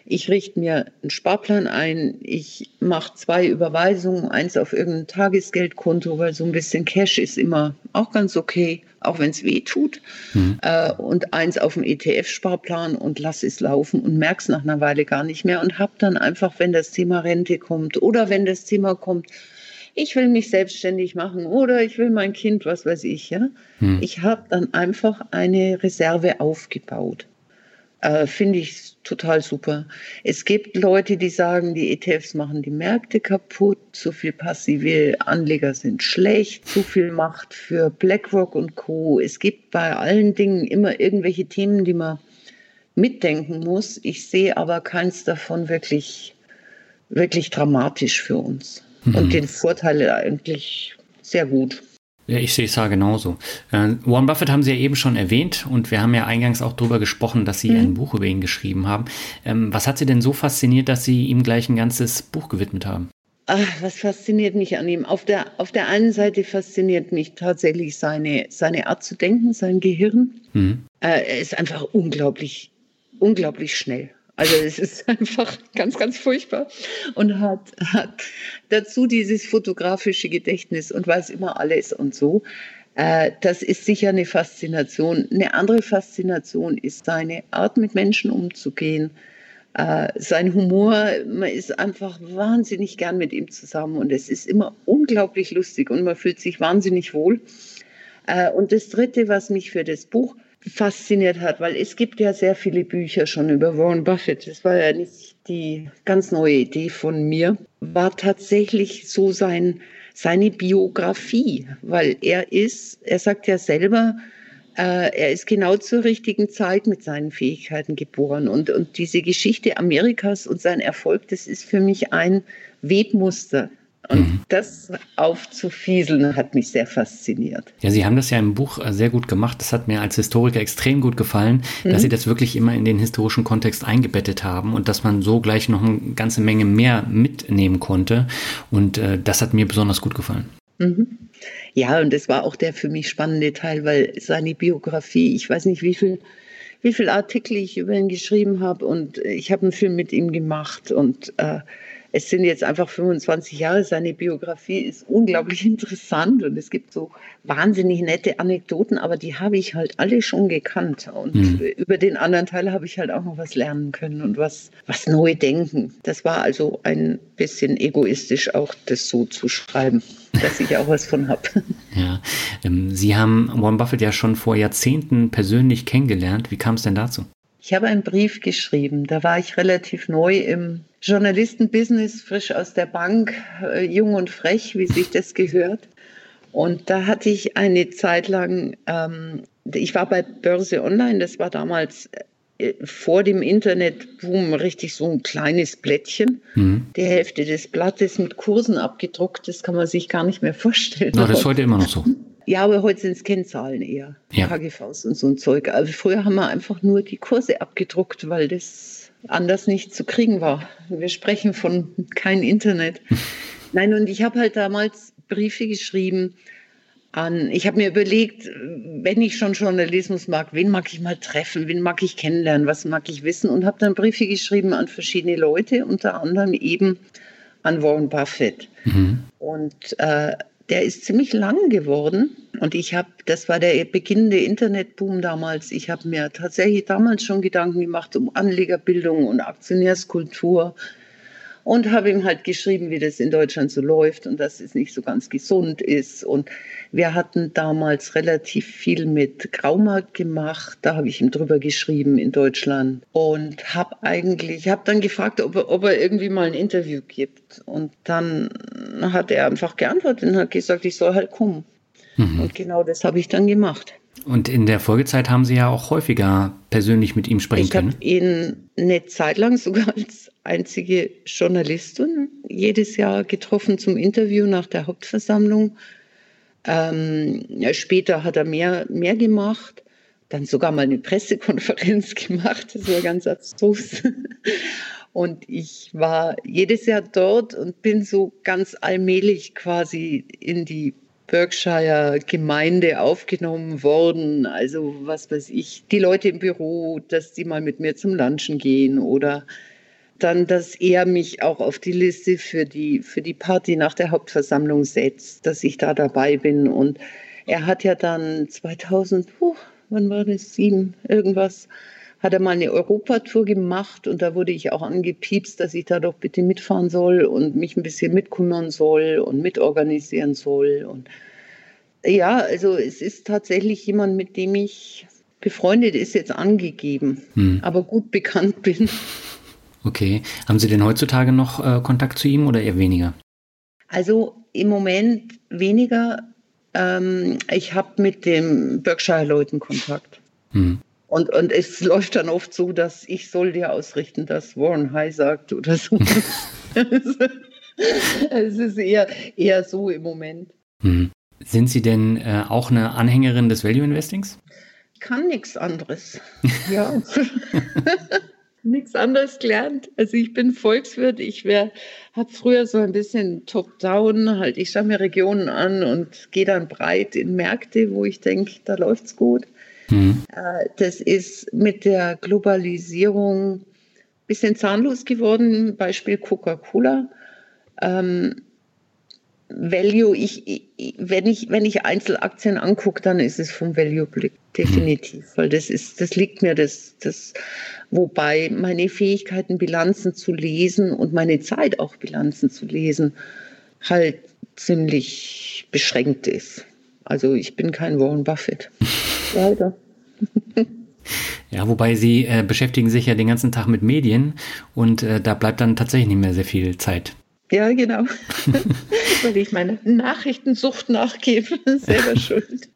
Ich richte mir einen Sparplan ein, ich mache zwei Überweisungen, eins auf irgendein Tagesgeldkonto, weil so ein bisschen Cash ist immer auch ganz okay, auch wenn es weh tut, mhm. äh, und eins auf dem ETF-Sparplan und lass es laufen und merke es nach einer Weile gar nicht mehr und habe dann einfach, wenn das Thema Rente kommt oder wenn das Thema kommt, ich will mich selbstständig machen oder ich will mein Kind, was weiß ich, ja. Hm. Ich habe dann einfach eine Reserve aufgebaut. Äh, Finde ich total super. Es gibt Leute, die sagen, die ETFs machen die Märkte kaputt, zu viel passive Anleger sind schlecht, zu viel Macht für BlackRock und Co. Es gibt bei allen Dingen immer irgendwelche Themen, die man mitdenken muss. Ich sehe aber keins davon wirklich, wirklich dramatisch für uns. Mhm. Und den Vorteil eigentlich sehr gut. Ja, ich sehe es ja genauso. Äh, Warren Buffett haben Sie ja eben schon erwähnt und wir haben ja eingangs auch darüber gesprochen, dass Sie mhm. ein Buch über ihn geschrieben haben. Ähm, was hat Sie denn so fasziniert, dass Sie ihm gleich ein ganzes Buch gewidmet haben? Ach, was fasziniert mich an ihm? Auf der, auf der einen Seite fasziniert mich tatsächlich seine, seine Art zu denken, sein Gehirn. Mhm. Äh, er ist einfach unglaublich, unglaublich schnell. Also es ist einfach ganz, ganz furchtbar und hat, hat dazu dieses fotografische Gedächtnis und weiß immer alles und so. Äh, das ist sicher eine Faszination. Eine andere Faszination ist seine Art, mit Menschen umzugehen. Äh, sein Humor, man ist einfach wahnsinnig gern mit ihm zusammen und es ist immer unglaublich lustig und man fühlt sich wahnsinnig wohl. Äh, und das Dritte, was mich für das Buch fasziniert hat, weil es gibt ja sehr viele Bücher schon über Warren Buffett. Das war ja nicht die ganz neue Idee von mir, war tatsächlich so sein, seine Biografie, weil er ist, er sagt ja selber, äh, er ist genau zur richtigen Zeit mit seinen Fähigkeiten geboren. Und, und diese Geschichte Amerikas und sein Erfolg, das ist für mich ein Webmuster. Und mhm. das aufzufieseln hat mich sehr fasziniert. Ja, Sie haben das ja im Buch äh, sehr gut gemacht. Das hat mir als Historiker extrem gut gefallen, mhm. dass Sie das wirklich immer in den historischen Kontext eingebettet haben und dass man so gleich noch eine ganze Menge mehr mitnehmen konnte. Und äh, das hat mir besonders gut gefallen. Mhm. Ja, und das war auch der für mich spannende Teil, weil seine Biografie, ich weiß nicht, wie viel wie viele Artikel ich über ihn geschrieben habe und ich habe einen Film mit ihm gemacht und äh, es sind jetzt einfach 25 Jahre. Seine Biografie ist unglaublich interessant und es gibt so wahnsinnig nette Anekdoten, aber die habe ich halt alle schon gekannt. Und mhm. über den anderen Teil habe ich halt auch noch was lernen können und was, was neu denken. Das war also ein bisschen egoistisch, auch das so zu schreiben, dass ich auch was von habe. Ja, ähm, Sie haben Warren Buffett ja schon vor Jahrzehnten persönlich kennengelernt. Wie kam es denn dazu? Ich habe einen Brief geschrieben. Da war ich relativ neu im Journalistenbusiness, frisch aus der Bank, äh, jung und frech, wie sich das gehört. Und da hatte ich eine Zeit lang, ähm, ich war bei Börse Online, das war damals äh, vor dem Internetboom richtig so ein kleines Blättchen. Mhm. Die Hälfte des Blattes mit Kursen abgedruckt, das kann man sich gar nicht mehr vorstellen. Na, das ist heute immer noch so. Ja, aber heute sind es Kennzahlen eher. Ja. KGVs und so ein Zeug. Also früher haben wir einfach nur die Kurse abgedruckt, weil das anders nicht zu kriegen war. Wir sprechen von kein Internet. Nein, und ich habe halt damals Briefe geschrieben an, ich habe mir überlegt, wenn ich schon Journalismus mag, wen mag ich mal treffen, wen mag ich kennenlernen, was mag ich wissen und habe dann Briefe geschrieben an verschiedene Leute, unter anderem eben an Warren Buffett. Mhm. Und äh, der ist ziemlich lang geworden. Und ich habe, das war der beginnende Internetboom damals. Ich habe mir tatsächlich damals schon Gedanken gemacht um Anlegerbildung und Aktionärskultur und habe ihm halt geschrieben, wie das in Deutschland so läuft und dass es nicht so ganz gesund ist. Und wir hatten damals relativ viel mit Graumarkt gemacht. Da habe ich ihm drüber geschrieben in Deutschland und habe eigentlich, habe dann gefragt, ob er, ob er irgendwie mal ein Interview gibt. Und dann hat er einfach geantwortet und hat gesagt, ich soll halt kommen. Mhm. Und genau das habe ich dann gemacht. Und in der Folgezeit haben Sie ja auch häufiger persönlich mit ihm sprechen ich können. Ich habe ihn eine Zeit lang sogar als einzige Journalistin jedes Jahr getroffen zum Interview nach der Hauptversammlung. Ähm, später hat er mehr, mehr gemacht, dann sogar mal eine Pressekonferenz gemacht, das war ganz abstrus. Und ich war jedes Jahr dort und bin so ganz allmählich quasi in die Berkshire Gemeinde aufgenommen worden. Also was weiß ich, die Leute im Büro, dass die mal mit mir zum Lunchen gehen oder dann, dass er mich auch auf die Liste für die, für die Party nach der Hauptversammlung setzt, dass ich da dabei bin. Und er hat ja dann 2000, oh, wann war das, sieben, irgendwas, hat er mal eine Europatour gemacht und da wurde ich auch angepiepst, dass ich da doch bitte mitfahren soll und mich ein bisschen mitkümmern soll und mitorganisieren soll. Und ja, also es ist tatsächlich jemand, mit dem ich befreundet ist jetzt angegeben, hm. aber gut bekannt bin. Okay. Haben Sie denn heutzutage noch äh, Kontakt zu ihm oder eher weniger? Also im Moment weniger. Ähm, ich habe mit den Berkshire-Leuten Kontakt. Hm. Und, und es läuft dann oft so, dass ich soll dir ausrichten, dass Warren High sagt oder so. es ist eher, eher so im Moment. Hm. Sind Sie denn äh, auch eine Anhängerin des Value Investings? Kann nichts anderes. Ja. nichts anderes gelernt. Also ich bin Volkswirt, ich habe früher so ein bisschen top-down, halt ich schaue mir Regionen an und gehe dann breit in Märkte, wo ich denke, da läuft es gut. Mhm. Das ist mit der Globalisierung ein bisschen zahnlos geworden. Beispiel Coca-Cola. Ähm, Value, ich, ich, wenn, ich, wenn ich Einzelaktien angucke, dann ist es vom Value-Blick definitiv, mhm. weil das ist, das liegt mir das, das, wobei meine Fähigkeiten, Bilanzen zu lesen und meine Zeit auch Bilanzen zu lesen, halt ziemlich beschränkt ist. Also ich bin kein Warren Buffett. Leider. Ja, wobei Sie äh, beschäftigen sich ja den ganzen Tag mit Medien und äh, da bleibt dann tatsächlich nicht mehr sehr viel Zeit. Ja, genau. Weil ich meine Nachrichtensucht nachgebe. Selber schuld.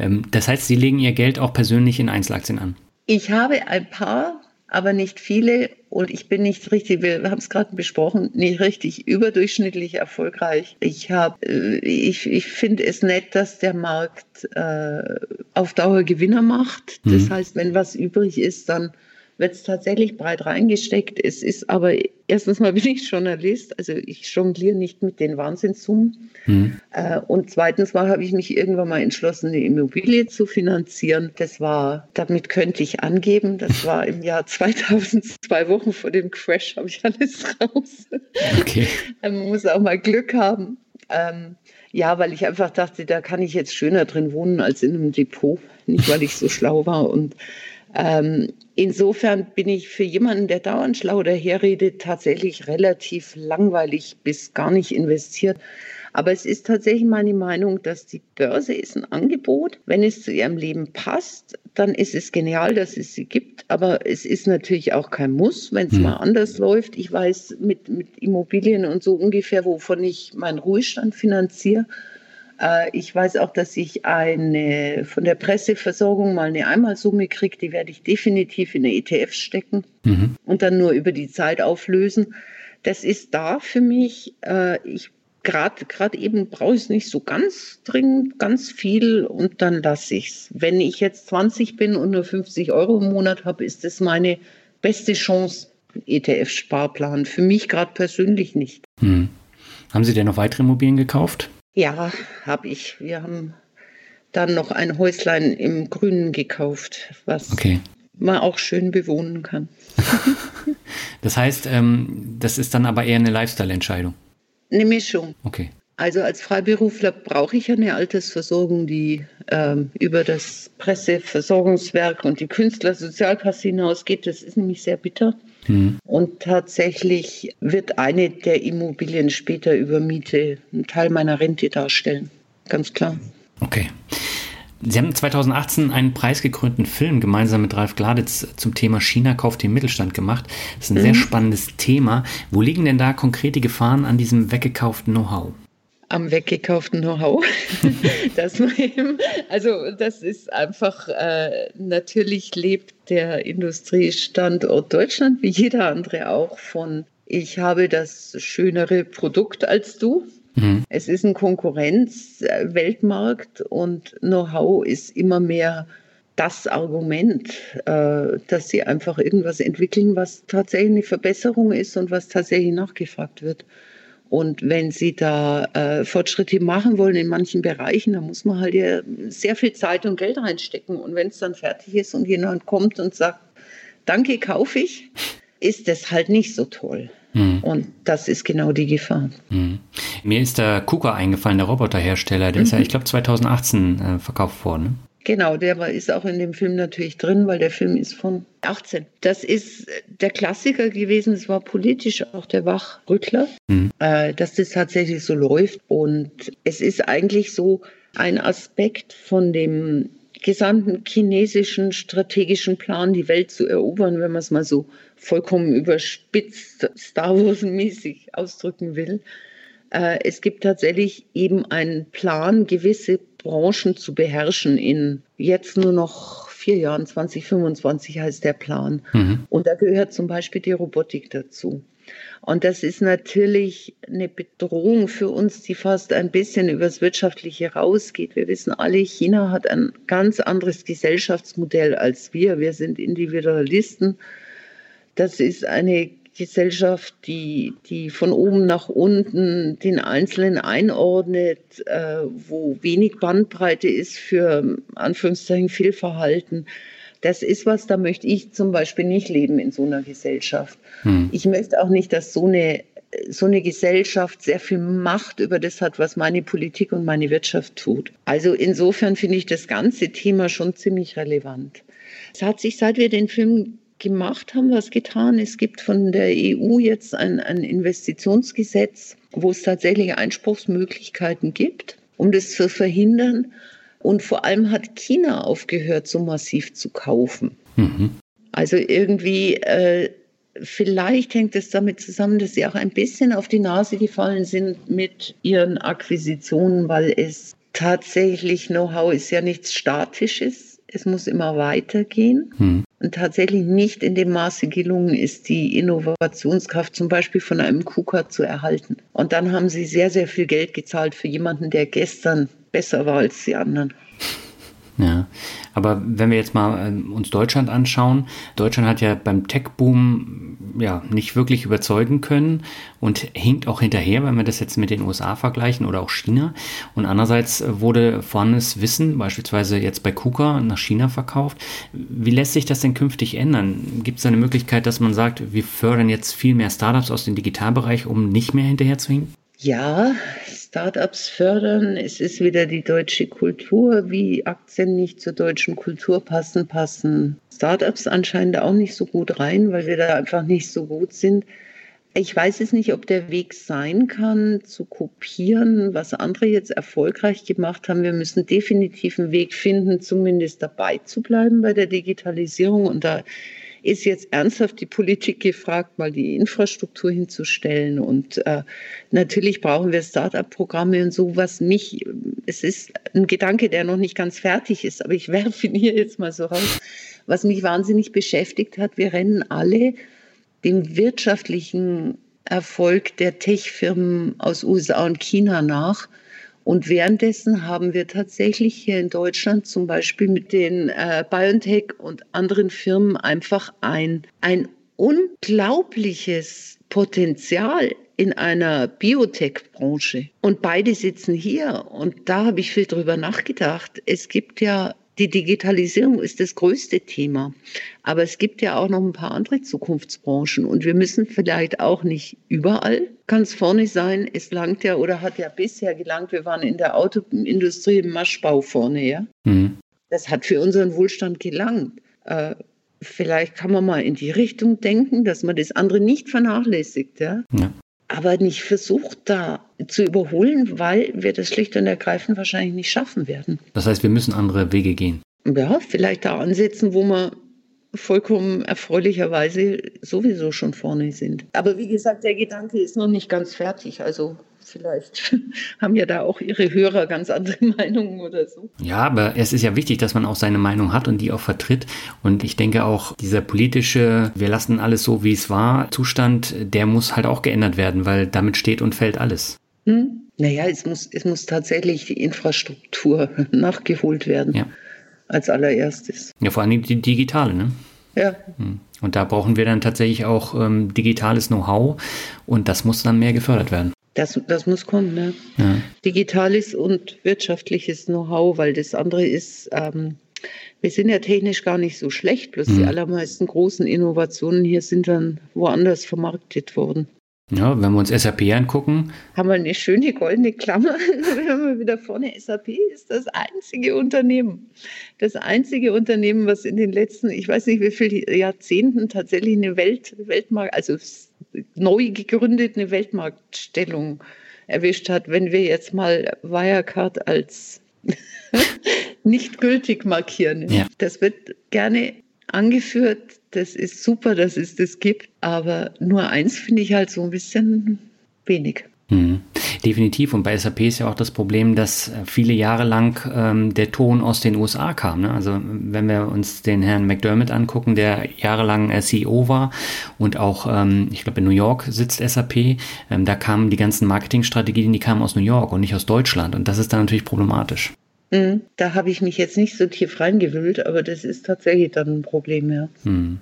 Ähm, das heißt, Sie legen Ihr Geld auch persönlich in Einzelaktien an? Ich habe ein paar aber nicht viele. Und ich bin nicht richtig, wir haben es gerade besprochen, nicht richtig überdurchschnittlich erfolgreich. Ich habe, äh, ich, ich finde es nett, dass der Markt äh, auf Dauer Gewinner macht. Das mhm. heißt, wenn was übrig ist, dann wird es tatsächlich breit reingesteckt. Es ist aber, erstens mal bin ich Journalist, also ich jongliere nicht mit den Wahnsinnssummen. Mhm. Äh, und zweitens mal habe ich mich irgendwann mal entschlossen, eine Immobilie zu finanzieren. Das war, damit könnte ich angeben, das war im Jahr 2000, zwei Wochen vor dem Crash, habe ich alles raus. Okay. Man muss auch mal Glück haben. Ähm, ja, weil ich einfach dachte, da kann ich jetzt schöner drin wohnen als in einem Depot. Nicht, weil ich so schlau war und ähm, insofern bin ich für jemanden, der dauernd schlau daherredet, tatsächlich relativ langweilig bis gar nicht investiert. Aber es ist tatsächlich meine Meinung, dass die Börse ist ein Angebot. Wenn es zu ihrem Leben passt, dann ist es genial, dass es sie gibt. Aber es ist natürlich auch kein Muss, wenn es hm. mal anders läuft. Ich weiß mit, mit Immobilien und so ungefähr, wovon ich meinen Ruhestand finanziere. Äh, ich weiß auch, dass ich eine von der Presseversorgung mal eine Einmalsumme kriege, die werde ich definitiv in eine ETF stecken mhm. und dann nur über die Zeit auflösen. Das ist da für mich. Äh, ich gerade gerade eben brauche ich es nicht so ganz dringend, ganz viel und dann lasse ich es. Wenn ich jetzt 20 bin und nur 50 Euro im Monat habe, ist das meine beste Chance, ETF-Sparplan. Für mich gerade persönlich nicht. Hm. Haben Sie denn noch weitere Immobilien gekauft? Ja, habe ich. Wir haben dann noch ein Häuslein im Grünen gekauft, was okay. man auch schön bewohnen kann. das heißt, ähm, das ist dann aber eher eine Lifestyle-Entscheidung. Eine Mischung. Okay. Also als Freiberufler brauche ich eine Altersversorgung, die ähm, über das Presseversorgungswerk und die Künstlersozialkasse hinausgeht. Das ist nämlich sehr bitter. Mhm. Und tatsächlich wird eine der Immobilien später über Miete einen Teil meiner Rente darstellen. Ganz klar. Okay. Sie haben 2018 einen preisgekrönten Film gemeinsam mit Ralf Gladitz zum Thema China kauft den Mittelstand gemacht. Das ist ein mhm. sehr spannendes Thema. Wo liegen denn da konkrete Gefahren an diesem weggekauften Know-how? Am weggekauften Know-how. also das ist einfach, äh, natürlich lebt der Industriestandort Deutschland, wie jeder andere auch, von ich habe das schönere Produkt als du. Mhm. Es ist ein Konkurrenz-Weltmarkt und Know-how ist immer mehr das Argument, äh, dass sie einfach irgendwas entwickeln, was tatsächlich eine Verbesserung ist und was tatsächlich nachgefragt wird. Und wenn Sie da äh, Fortschritte machen wollen in manchen Bereichen, dann muss man halt ja sehr viel Zeit und Geld reinstecken. Und wenn es dann fertig ist und jemand kommt und sagt, danke, kaufe ich, ist das halt nicht so toll. Mhm. Und das ist genau die Gefahr. Mhm. Mir ist der KUKA eingefallen, der Roboterhersteller. Der mhm. ist ja, ich glaube, 2018 äh, verkauft worden. Genau, der ist auch in dem Film natürlich drin, weil der Film ist von 18. Das ist der Klassiker gewesen, es war politisch auch der Wachrüttler, mhm. äh, dass das tatsächlich so läuft. Und es ist eigentlich so ein Aspekt von dem gesamten chinesischen strategischen Plan, die Welt zu erobern, wenn man es mal so vollkommen überspitzt, Star Wars-mäßig ausdrücken will. Äh, es gibt tatsächlich eben einen Plan, gewisse Branchen zu beherrschen in jetzt nur noch vier Jahren, 2025 heißt der Plan. Mhm. Und da gehört zum Beispiel die Robotik dazu. Und das ist natürlich eine Bedrohung für uns, die fast ein bisschen übers Wirtschaftliche rausgeht. Wir wissen alle, China hat ein ganz anderes Gesellschaftsmodell als wir. Wir sind Individualisten. Das ist eine Gesellschaft, die, die von oben nach unten den Einzelnen einordnet, äh, wo wenig Bandbreite ist für Anführungszeichen Fehlverhalten. Das ist was, da möchte ich zum Beispiel nicht leben in so einer Gesellschaft. Hm. Ich möchte auch nicht, dass so eine, so eine Gesellschaft sehr viel Macht über das hat, was meine Politik und meine Wirtschaft tut. Also insofern finde ich das ganze Thema schon ziemlich relevant. Es hat sich, seit wir den Film gemacht haben, was getan. Es gibt von der EU jetzt ein, ein Investitionsgesetz, wo es tatsächlich Einspruchsmöglichkeiten gibt, um das zu verhindern. Und vor allem hat China aufgehört, so massiv zu kaufen. Mhm. Also irgendwie, äh, vielleicht hängt es damit zusammen, dass sie auch ein bisschen auf die Nase gefallen sind mit ihren Akquisitionen, weil es tatsächlich Know-how ist ja nichts Statisches. Es muss immer weitergehen. Mhm tatsächlich nicht in dem Maße gelungen ist, die Innovationskraft zum Beispiel von einem KUKA zu erhalten. Und dann haben sie sehr, sehr viel Geld gezahlt für jemanden, der gestern besser war als die anderen. Ja, aber wenn wir jetzt mal äh, uns Deutschland anschauen, Deutschland hat ja beim Tech-Boom ja nicht wirklich überzeugen können und hinkt auch hinterher, wenn wir das jetzt mit den USA vergleichen oder auch China. Und andererseits wurde vorhandenes Wissen, beispielsweise jetzt bei KUKA, nach China verkauft. Wie lässt sich das denn künftig ändern? Gibt es eine Möglichkeit, dass man sagt, wir fördern jetzt viel mehr Startups aus dem Digitalbereich, um nicht mehr hinterher zu hinken? Ja, Startups fördern. Es ist wieder die deutsche Kultur. Wie Aktien nicht zur deutschen Kultur passen, passen Startups anscheinend auch nicht so gut rein, weil wir da einfach nicht so gut sind. Ich weiß es nicht, ob der Weg sein kann, zu kopieren, was andere jetzt erfolgreich gemacht haben. Wir müssen definitiv einen Weg finden, zumindest dabei zu bleiben bei der Digitalisierung. Und da ist jetzt ernsthaft die Politik gefragt, mal die Infrastruktur hinzustellen. Und äh, natürlich brauchen wir Start-up-Programme und so, was mich, es ist ein Gedanke, der noch nicht ganz fertig ist, aber ich werfe ihn hier jetzt mal so raus, was mich wahnsinnig beschäftigt hat. Wir rennen alle dem wirtschaftlichen Erfolg der Tech-Firmen aus USA und China nach und währenddessen haben wir tatsächlich hier in Deutschland zum Beispiel mit den äh, BioNTech und anderen Firmen einfach ein, ein unglaubliches Potenzial in einer Biotech-Branche. Und beide sitzen hier. Und da habe ich viel drüber nachgedacht. Es gibt ja die Digitalisierung ist das größte Thema. Aber es gibt ja auch noch ein paar andere Zukunftsbranchen und wir müssen vielleicht auch nicht überall ganz vorne sein. Es langt ja oder hat ja bisher gelangt, wir waren in der Autoindustrie im Maschbau vorne, ja. Mhm. Das hat für unseren Wohlstand gelangt. Äh, vielleicht kann man mal in die Richtung denken, dass man das andere nicht vernachlässigt, ja. ja aber nicht versucht, da zu überholen, weil wir das schlicht und ergreifend wahrscheinlich nicht schaffen werden. Das heißt, wir müssen andere Wege gehen. Ja, vielleicht da ansetzen, wo wir vollkommen erfreulicherweise sowieso schon vorne sind. Aber wie gesagt, der Gedanke ist noch nicht ganz fertig. Also vielleicht haben ja da auch ihre Hörer ganz andere Meinungen oder so. Ja, aber es ist ja wichtig, dass man auch seine Meinung hat und die auch vertritt. Und ich denke auch, dieser politische, wir lassen alles so, wie es war, Zustand, der muss halt auch geändert werden, weil damit steht und fällt alles. Hm? Naja, es muss, es muss tatsächlich die Infrastruktur nachgeholt werden. Ja. Als allererstes. Ja, vor allem die digitale, ne? Ja. Hm. Und da brauchen wir dann tatsächlich auch ähm, digitales Know-how und das muss dann mehr gefördert werden. Das, das muss kommen, ne? Ja. Digitales und wirtschaftliches Know-how, weil das andere ist, ähm, wir sind ja technisch gar nicht so schlecht, bloß mhm. die allermeisten großen Innovationen hier sind dann woanders vermarktet worden. Ja, wenn wir uns SAP angucken. Haben wir eine schöne goldene Klammer. wenn wir wieder vorne. SAP ist das einzige Unternehmen. Das einzige Unternehmen, was in den letzten, ich weiß nicht wie viele Jahrzehnten tatsächlich eine Welt, Weltmarkt, also neu gegründet eine Weltmarktstellung erwischt hat. Wenn wir jetzt mal Wirecard als nicht gültig markieren. Ja. Das wird gerne angeführt das ist super, dass es das gibt, aber nur eins finde ich halt so ein bisschen wenig. Mhm. Definitiv. Und bei SAP ist ja auch das Problem, dass viele Jahre lang ähm, der Ton aus den USA kam. Ne? Also wenn wir uns den Herrn McDermott angucken, der jahrelang CEO war und auch, ähm, ich glaube, in New York sitzt SAP, ähm, da kamen die ganzen Marketingstrategien, die kamen aus New York und nicht aus Deutschland. Und das ist dann natürlich problematisch. Mhm. Da habe ich mich jetzt nicht so tief reingewühlt, aber das ist tatsächlich dann ein Problem, ja. Mhm.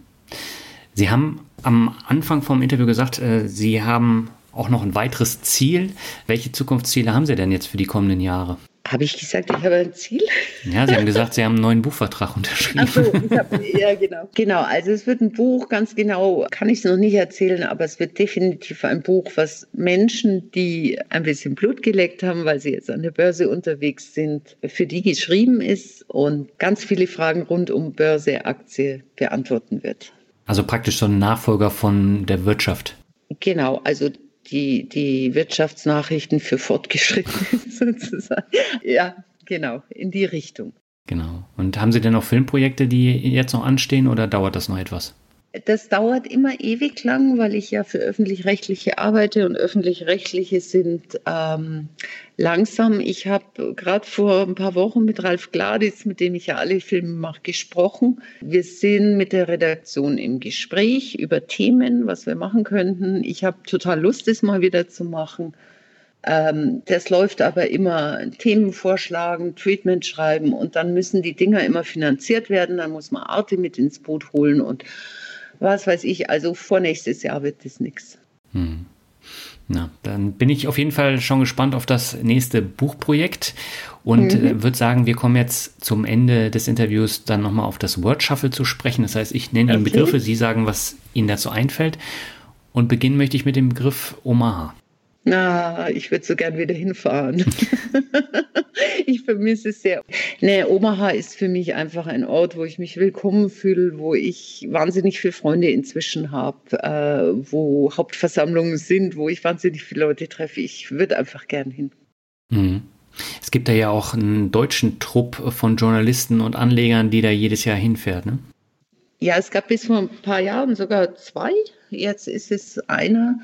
Sie haben am Anfang vom Interview gesagt, äh, Sie haben auch noch ein weiteres Ziel. Welche Zukunftsziele haben Sie denn jetzt für die kommenden Jahre? Habe ich gesagt, ich habe ein Ziel? Ja, Sie haben gesagt, Sie haben einen neuen Buchvertrag unterschrieben. Ach so, ich habe, ja, genau. Genau, also es wird ein Buch, ganz genau, kann ich es noch nicht erzählen, aber es wird definitiv ein Buch, was Menschen, die ein bisschen Blut geleckt haben, weil sie jetzt an der Börse unterwegs sind, für die geschrieben ist und ganz viele Fragen rund um Börse, Aktie beantworten wird. Also praktisch so ein Nachfolger von der Wirtschaft. Genau, also die, die Wirtschaftsnachrichten für Fortgeschrittene sozusagen. Ja, genau, in die Richtung. Genau. Und haben Sie denn noch Filmprojekte, die jetzt noch anstehen oder dauert das noch etwas? Das dauert immer ewig lang, weil ich ja für öffentlich-rechtliche arbeite und öffentlich-rechtliche sind ähm, langsam. Ich habe gerade vor ein paar Wochen mit Ralf Gladitz, mit dem ich ja alle Filme mache, gesprochen. Wir sind mit der Redaktion im Gespräch über Themen, was wir machen könnten. Ich habe total Lust, das mal wieder zu machen. Ähm, das läuft aber immer Themen vorschlagen, Treatment schreiben und dann müssen die Dinger immer finanziert werden. Dann muss man Arte mit ins Boot holen und was weiß ich, also vor nächstes Jahr wird das nichts. Hm. Na, dann bin ich auf jeden Fall schon gespannt auf das nächste Buchprojekt und mhm. äh, würde sagen, wir kommen jetzt zum Ende des Interviews dann nochmal auf das Word Shuffle zu sprechen. Das heißt, ich nenne okay. Ihnen Begriffe, Sie sagen, was Ihnen dazu einfällt. Und beginnen möchte ich mit dem Begriff Omaha. Na, ich würde so gern wieder hinfahren. ich vermisse es sehr. Nee, Omaha ist für mich einfach ein Ort, wo ich mich willkommen fühle, wo ich wahnsinnig viele Freunde inzwischen habe, äh, wo Hauptversammlungen sind, wo ich wahnsinnig viele Leute treffe. Ich würde einfach gern hin. Mhm. Es gibt da ja auch einen deutschen Trupp von Journalisten und Anlegern, die da jedes Jahr hinfährt, ne? Ja, es gab bis vor ein paar Jahren sogar zwei. Jetzt ist es einer.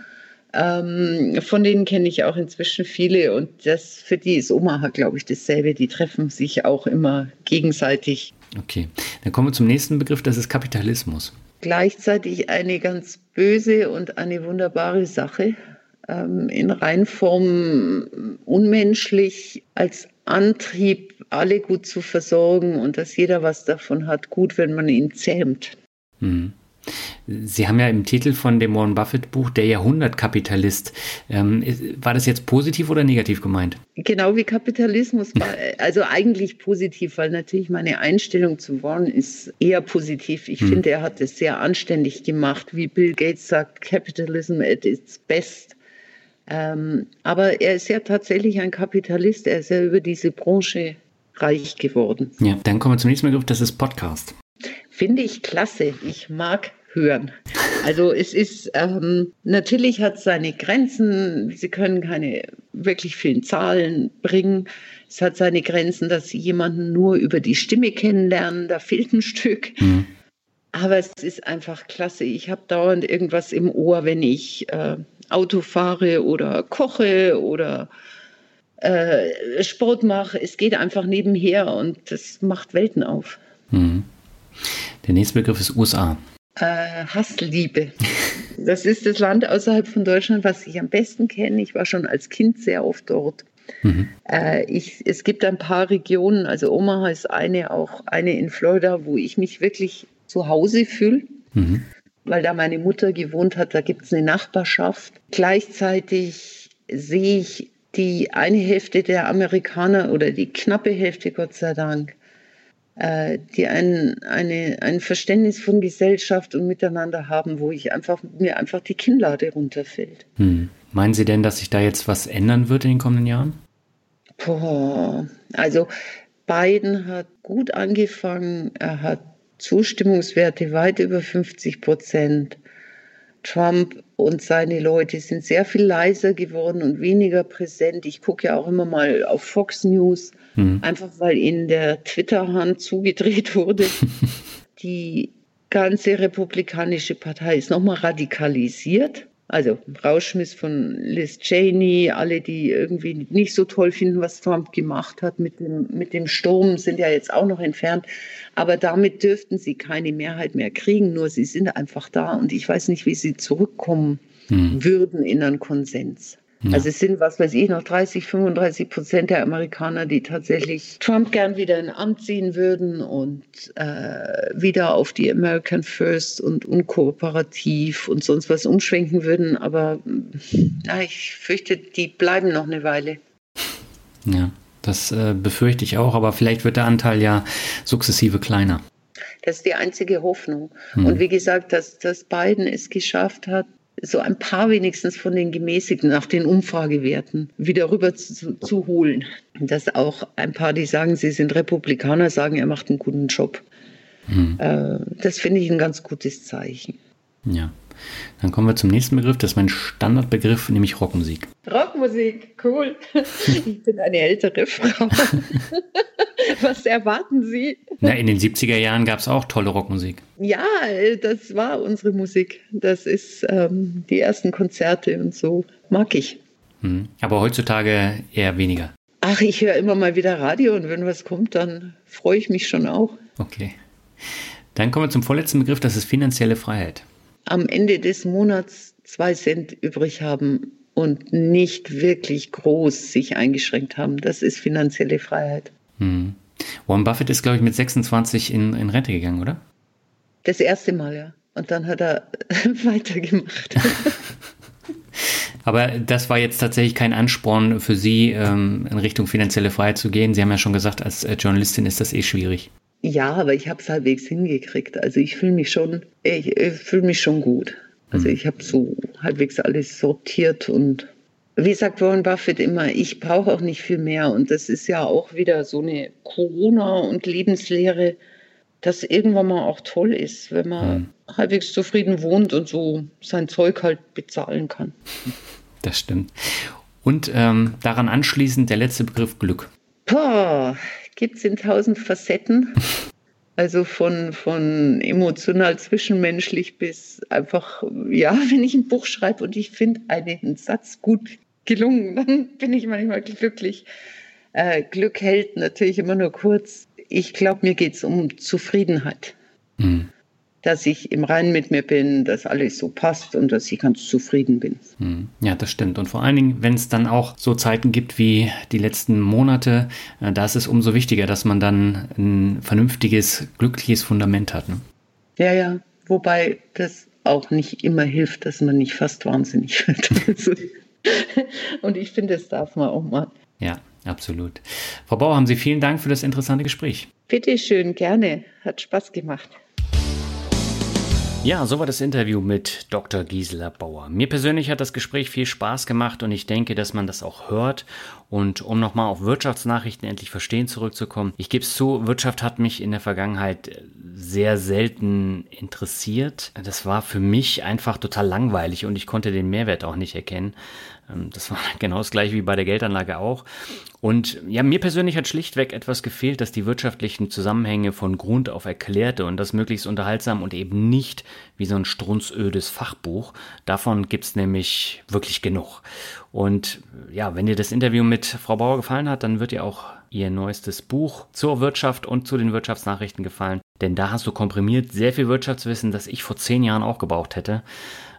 Ähm, von denen kenne ich auch inzwischen viele und das für die ist Omaha, glaube ich, dasselbe. Die treffen sich auch immer gegenseitig. Okay, dann kommen wir zum nächsten Begriff, das ist Kapitalismus. Gleichzeitig eine ganz böse und eine wunderbare Sache. Ähm, in Reinform unmenschlich als Antrieb, alle gut zu versorgen und dass jeder was davon hat, gut, wenn man ihn zähmt. Mhm. Sie haben ja im Titel von dem Warren Buffett Buch Der Jahrhundertkapitalist. Ähm, war das jetzt positiv oder negativ gemeint? Genau wie Kapitalismus also eigentlich positiv, weil natürlich meine Einstellung zu Warren ist eher positiv. Ich hm. finde, er hat es sehr anständig gemacht, wie Bill Gates sagt, Capitalism at its best. Ähm, aber er ist ja tatsächlich ein Kapitalist. Er ist ja über diese Branche reich geworden. Ja, dann kommen wir zum nächsten Begriff, das ist Podcast. Finde ich klasse. Ich mag hören. Also es ist, ähm, natürlich hat es seine Grenzen. Sie können keine wirklich vielen Zahlen bringen. Es hat seine Grenzen, dass Sie jemanden nur über die Stimme kennenlernen. Da fehlt ein Stück. Mhm. Aber es ist einfach klasse. Ich habe dauernd irgendwas im Ohr, wenn ich äh, Auto fahre oder koche oder äh, Sport mache. Es geht einfach nebenher und das macht Welten auf. Mhm. Der nächste Begriff ist USA. Äh, Hassliebe. Das ist das Land außerhalb von Deutschland, was ich am besten kenne. Ich war schon als Kind sehr oft dort. Mhm. Äh, ich, es gibt ein paar Regionen, also Omaha ist eine, auch eine in Florida, wo ich mich wirklich zu Hause fühle. Mhm. Weil da meine Mutter gewohnt hat, da gibt es eine Nachbarschaft. Gleichzeitig sehe ich die eine Hälfte der Amerikaner oder die knappe Hälfte, Gott sei Dank, die ein, eine, ein Verständnis von Gesellschaft und Miteinander haben, wo ich einfach, mir einfach die Kinnlade runterfällt. Hm. Meinen Sie denn, dass sich da jetzt was ändern wird in den kommenden Jahren? Boah, also Biden hat gut angefangen. Er hat Zustimmungswerte weit über 50 Prozent. Trump und seine Leute sind sehr viel leiser geworden und weniger präsent. Ich gucke ja auch immer mal auf Fox News, mhm. einfach weil ihnen der Twitter-Hand zugedreht wurde. Die ganze republikanische Partei ist nochmal radikalisiert. Also Rauschmiss von Liz Cheney, alle, die irgendwie nicht so toll finden, was Trump gemacht hat mit dem, mit dem Sturm, sind ja jetzt auch noch entfernt. Aber damit dürften sie keine Mehrheit mehr kriegen, nur sie sind einfach da und ich weiß nicht, wie sie zurückkommen hm. würden in einen Konsens. Ja. Also es sind, was weiß ich, noch 30, 35 Prozent der Amerikaner, die tatsächlich Trump gern wieder in Amt ziehen würden und äh, wieder auf die American First und unkooperativ und sonst was umschwenken würden. Aber na, ich fürchte, die bleiben noch eine Weile. Ja, das äh, befürchte ich auch, aber vielleicht wird der Anteil ja sukzessive kleiner. Das ist die einzige Hoffnung. Hm. Und wie gesagt, dass, dass Biden es geschafft hat, so ein paar wenigstens von den gemäßigten nach den Umfragewerten wieder rüber zu, zu holen. Dass auch ein paar, die sagen, sie sind Republikaner, sagen, er macht einen guten Job. Hm. Äh, das finde ich ein ganz gutes Zeichen. Ja. Dann kommen wir zum nächsten Begriff, das ist mein Standardbegriff, nämlich Rockmusik. Rockmusik, cool. Ich bin eine ältere Frau. Was erwarten Sie? Na, in den 70er Jahren gab es auch tolle Rockmusik. Ja, das war unsere Musik. Das ist ähm, die ersten Konzerte und so. Mag ich. Hm. Aber heutzutage eher weniger. Ach, ich höre immer mal wieder Radio und wenn was kommt, dann freue ich mich schon auch. Okay. Dann kommen wir zum vorletzten Begriff, das ist finanzielle Freiheit am Ende des Monats zwei Cent übrig haben und nicht wirklich groß sich eingeschränkt haben. Das ist finanzielle Freiheit. Hm. Warren Buffett ist, glaube ich, mit 26 in, in Rente gegangen, oder? Das erste Mal, ja. Und dann hat er weitergemacht. Aber das war jetzt tatsächlich kein Ansporn für Sie, ähm, in Richtung finanzielle Freiheit zu gehen. Sie haben ja schon gesagt, als äh, Journalistin ist das eh schwierig. Ja, aber ich habe es halbwegs hingekriegt. Also ich fühle mich schon, ich, ich fühle mich schon gut. Also mhm. ich habe so halbwegs alles sortiert und wie sagt Warren Buffett immer, ich brauche auch nicht viel mehr. Und das ist ja auch wieder so eine Corona- und Lebenslehre, dass irgendwann mal auch toll ist, wenn man mhm. halbwegs zufrieden wohnt und so sein Zeug halt bezahlen kann. Das stimmt. Und ähm, daran anschließend der letzte Begriff Glück. Boah, gibt es in tausend Facetten. Also von, von emotional zwischenmenschlich bis einfach, ja, wenn ich ein Buch schreibe und ich finde einen Satz gut gelungen, dann bin ich manchmal glücklich. Äh, Glück hält natürlich immer nur kurz. Ich glaube, mir geht es um Zufriedenheit. Mhm dass ich im Reinen mit mir bin, dass alles so passt und dass ich ganz zufrieden bin. Hm. Ja, das stimmt. Und vor allen Dingen, wenn es dann auch so Zeiten gibt wie die letzten Monate, äh, da ist es umso wichtiger, dass man dann ein vernünftiges, glückliches Fundament hat. Ne? Ja, ja. Wobei das auch nicht immer hilft, dass man nicht fast wahnsinnig wird. und ich finde, das darf man auch mal. Ja, absolut. Frau Bauer, haben Sie vielen Dank für das interessante Gespräch. Bitte schön, gerne. Hat Spaß gemacht. Ja, so war das Interview mit Dr. Gisela Bauer. Mir persönlich hat das Gespräch viel Spaß gemacht und ich denke, dass man das auch hört. Und um nochmal auf Wirtschaftsnachrichten endlich verstehen zurückzukommen, ich gebe es zu, Wirtschaft hat mich in der Vergangenheit sehr selten interessiert. Das war für mich einfach total langweilig und ich konnte den Mehrwert auch nicht erkennen. Ähm, das war genau das gleiche wie bei der Geldanlage auch. Und ja, mir persönlich hat schlichtweg etwas gefehlt, dass die wirtschaftlichen Zusammenhänge von Grund auf erklärte und das möglichst unterhaltsam und eben nicht wie so ein strunzödes Fachbuch. Davon gibt's nämlich wirklich genug. Und ja, wenn dir das Interview mit Frau Bauer gefallen hat, dann wird dir auch ihr neuestes Buch zur Wirtschaft und zu den Wirtschaftsnachrichten gefallen. Denn da hast du komprimiert sehr viel Wirtschaftswissen, das ich vor zehn Jahren auch gebraucht hätte.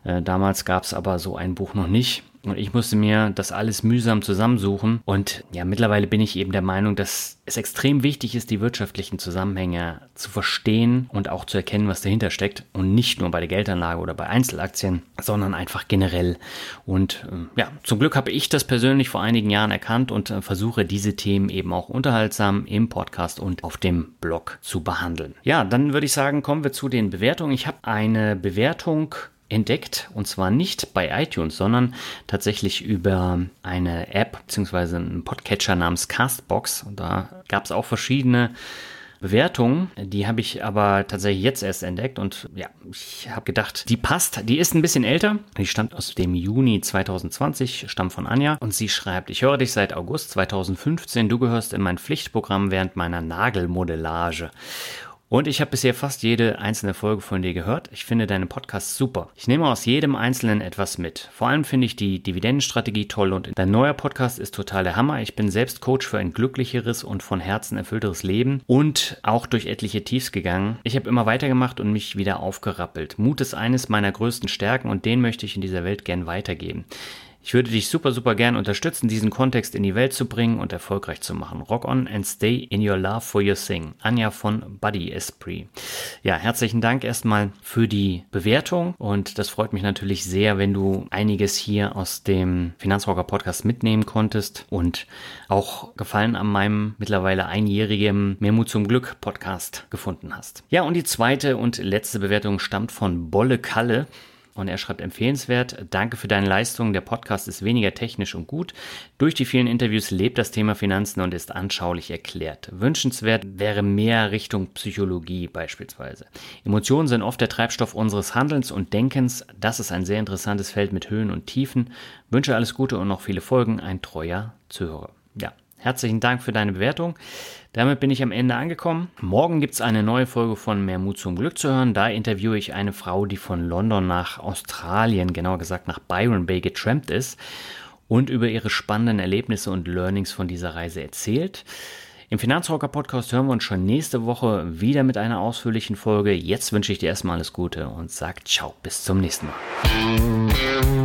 Äh, damals gab es aber so ein Buch noch nicht. Und ich musste mir das alles mühsam zusammensuchen. Und ja, mittlerweile bin ich eben der Meinung, dass es extrem wichtig ist, die wirtschaftlichen Zusammenhänge zu verstehen und auch zu erkennen, was dahinter steckt. Und nicht nur bei der Geldanlage oder bei Einzelaktien, sondern einfach generell. Und äh, ja, zum Glück habe ich das persönlich vor einigen Jahren erkannt und äh, versuche diese Themen eben auch unterhaltsam im Podcast und auf dem Blog zu behandeln. Ja, dann würde ich sagen, kommen wir zu den Bewertungen. Ich habe eine Bewertung entdeckt und zwar nicht bei iTunes, sondern tatsächlich über eine App bzw. einen Podcatcher namens Castbox. Und da gab es auch verschiedene Bewertungen, die habe ich aber tatsächlich jetzt erst entdeckt und ja, ich habe gedacht, die passt. Die ist ein bisschen älter. Die stammt aus dem Juni 2020, stammt von Anja und sie schreibt, ich höre dich seit August 2015, du gehörst in mein Pflichtprogramm während meiner Nagelmodellage. Und ich habe bisher fast jede einzelne Folge von dir gehört. Ich finde deine Podcasts super. Ich nehme aus jedem einzelnen etwas mit. Vor allem finde ich die Dividendenstrategie toll und dein neuer Podcast ist total der Hammer. Ich bin selbst Coach für ein glücklicheres und von Herzen erfüllteres Leben und auch durch etliche Tiefs gegangen. Ich habe immer weitergemacht und mich wieder aufgerappelt. Mut ist eines meiner größten Stärken und den möchte ich in dieser Welt gern weitergeben. Ich würde dich super, super gern unterstützen, diesen Kontext in die Welt zu bringen und erfolgreich zu machen. Rock on and stay in your love for your thing. Anja von Buddy Esprit. Ja, herzlichen Dank erstmal für die Bewertung und das freut mich natürlich sehr, wenn du einiges hier aus dem Finanzrocker Podcast mitnehmen konntest und auch Gefallen an meinem mittlerweile einjährigen Mehrmut zum Glück Podcast gefunden hast. Ja, und die zweite und letzte Bewertung stammt von Bolle Kalle. Und er schreibt empfehlenswert, danke für deine Leistung. Der Podcast ist weniger technisch und gut. Durch die vielen Interviews lebt das Thema Finanzen und ist anschaulich erklärt. Wünschenswert wäre mehr Richtung Psychologie beispielsweise. Emotionen sind oft der Treibstoff unseres Handelns und Denkens. Das ist ein sehr interessantes Feld mit Höhen und Tiefen. Wünsche alles Gute und noch viele Folgen. Ein treuer Zuhörer. Ja, herzlichen Dank für deine Bewertung. Damit bin ich am Ende angekommen. Morgen gibt es eine neue Folge von Mehr Mut zum Glück zu hören. Da interviewe ich eine Frau, die von London nach Australien, genauer gesagt nach Byron Bay getrampt ist und über ihre spannenden Erlebnisse und Learnings von dieser Reise erzählt. Im Finanzrocker Podcast hören wir uns schon nächste Woche wieder mit einer ausführlichen Folge. Jetzt wünsche ich dir erstmal alles Gute und sag ciao, bis zum nächsten Mal.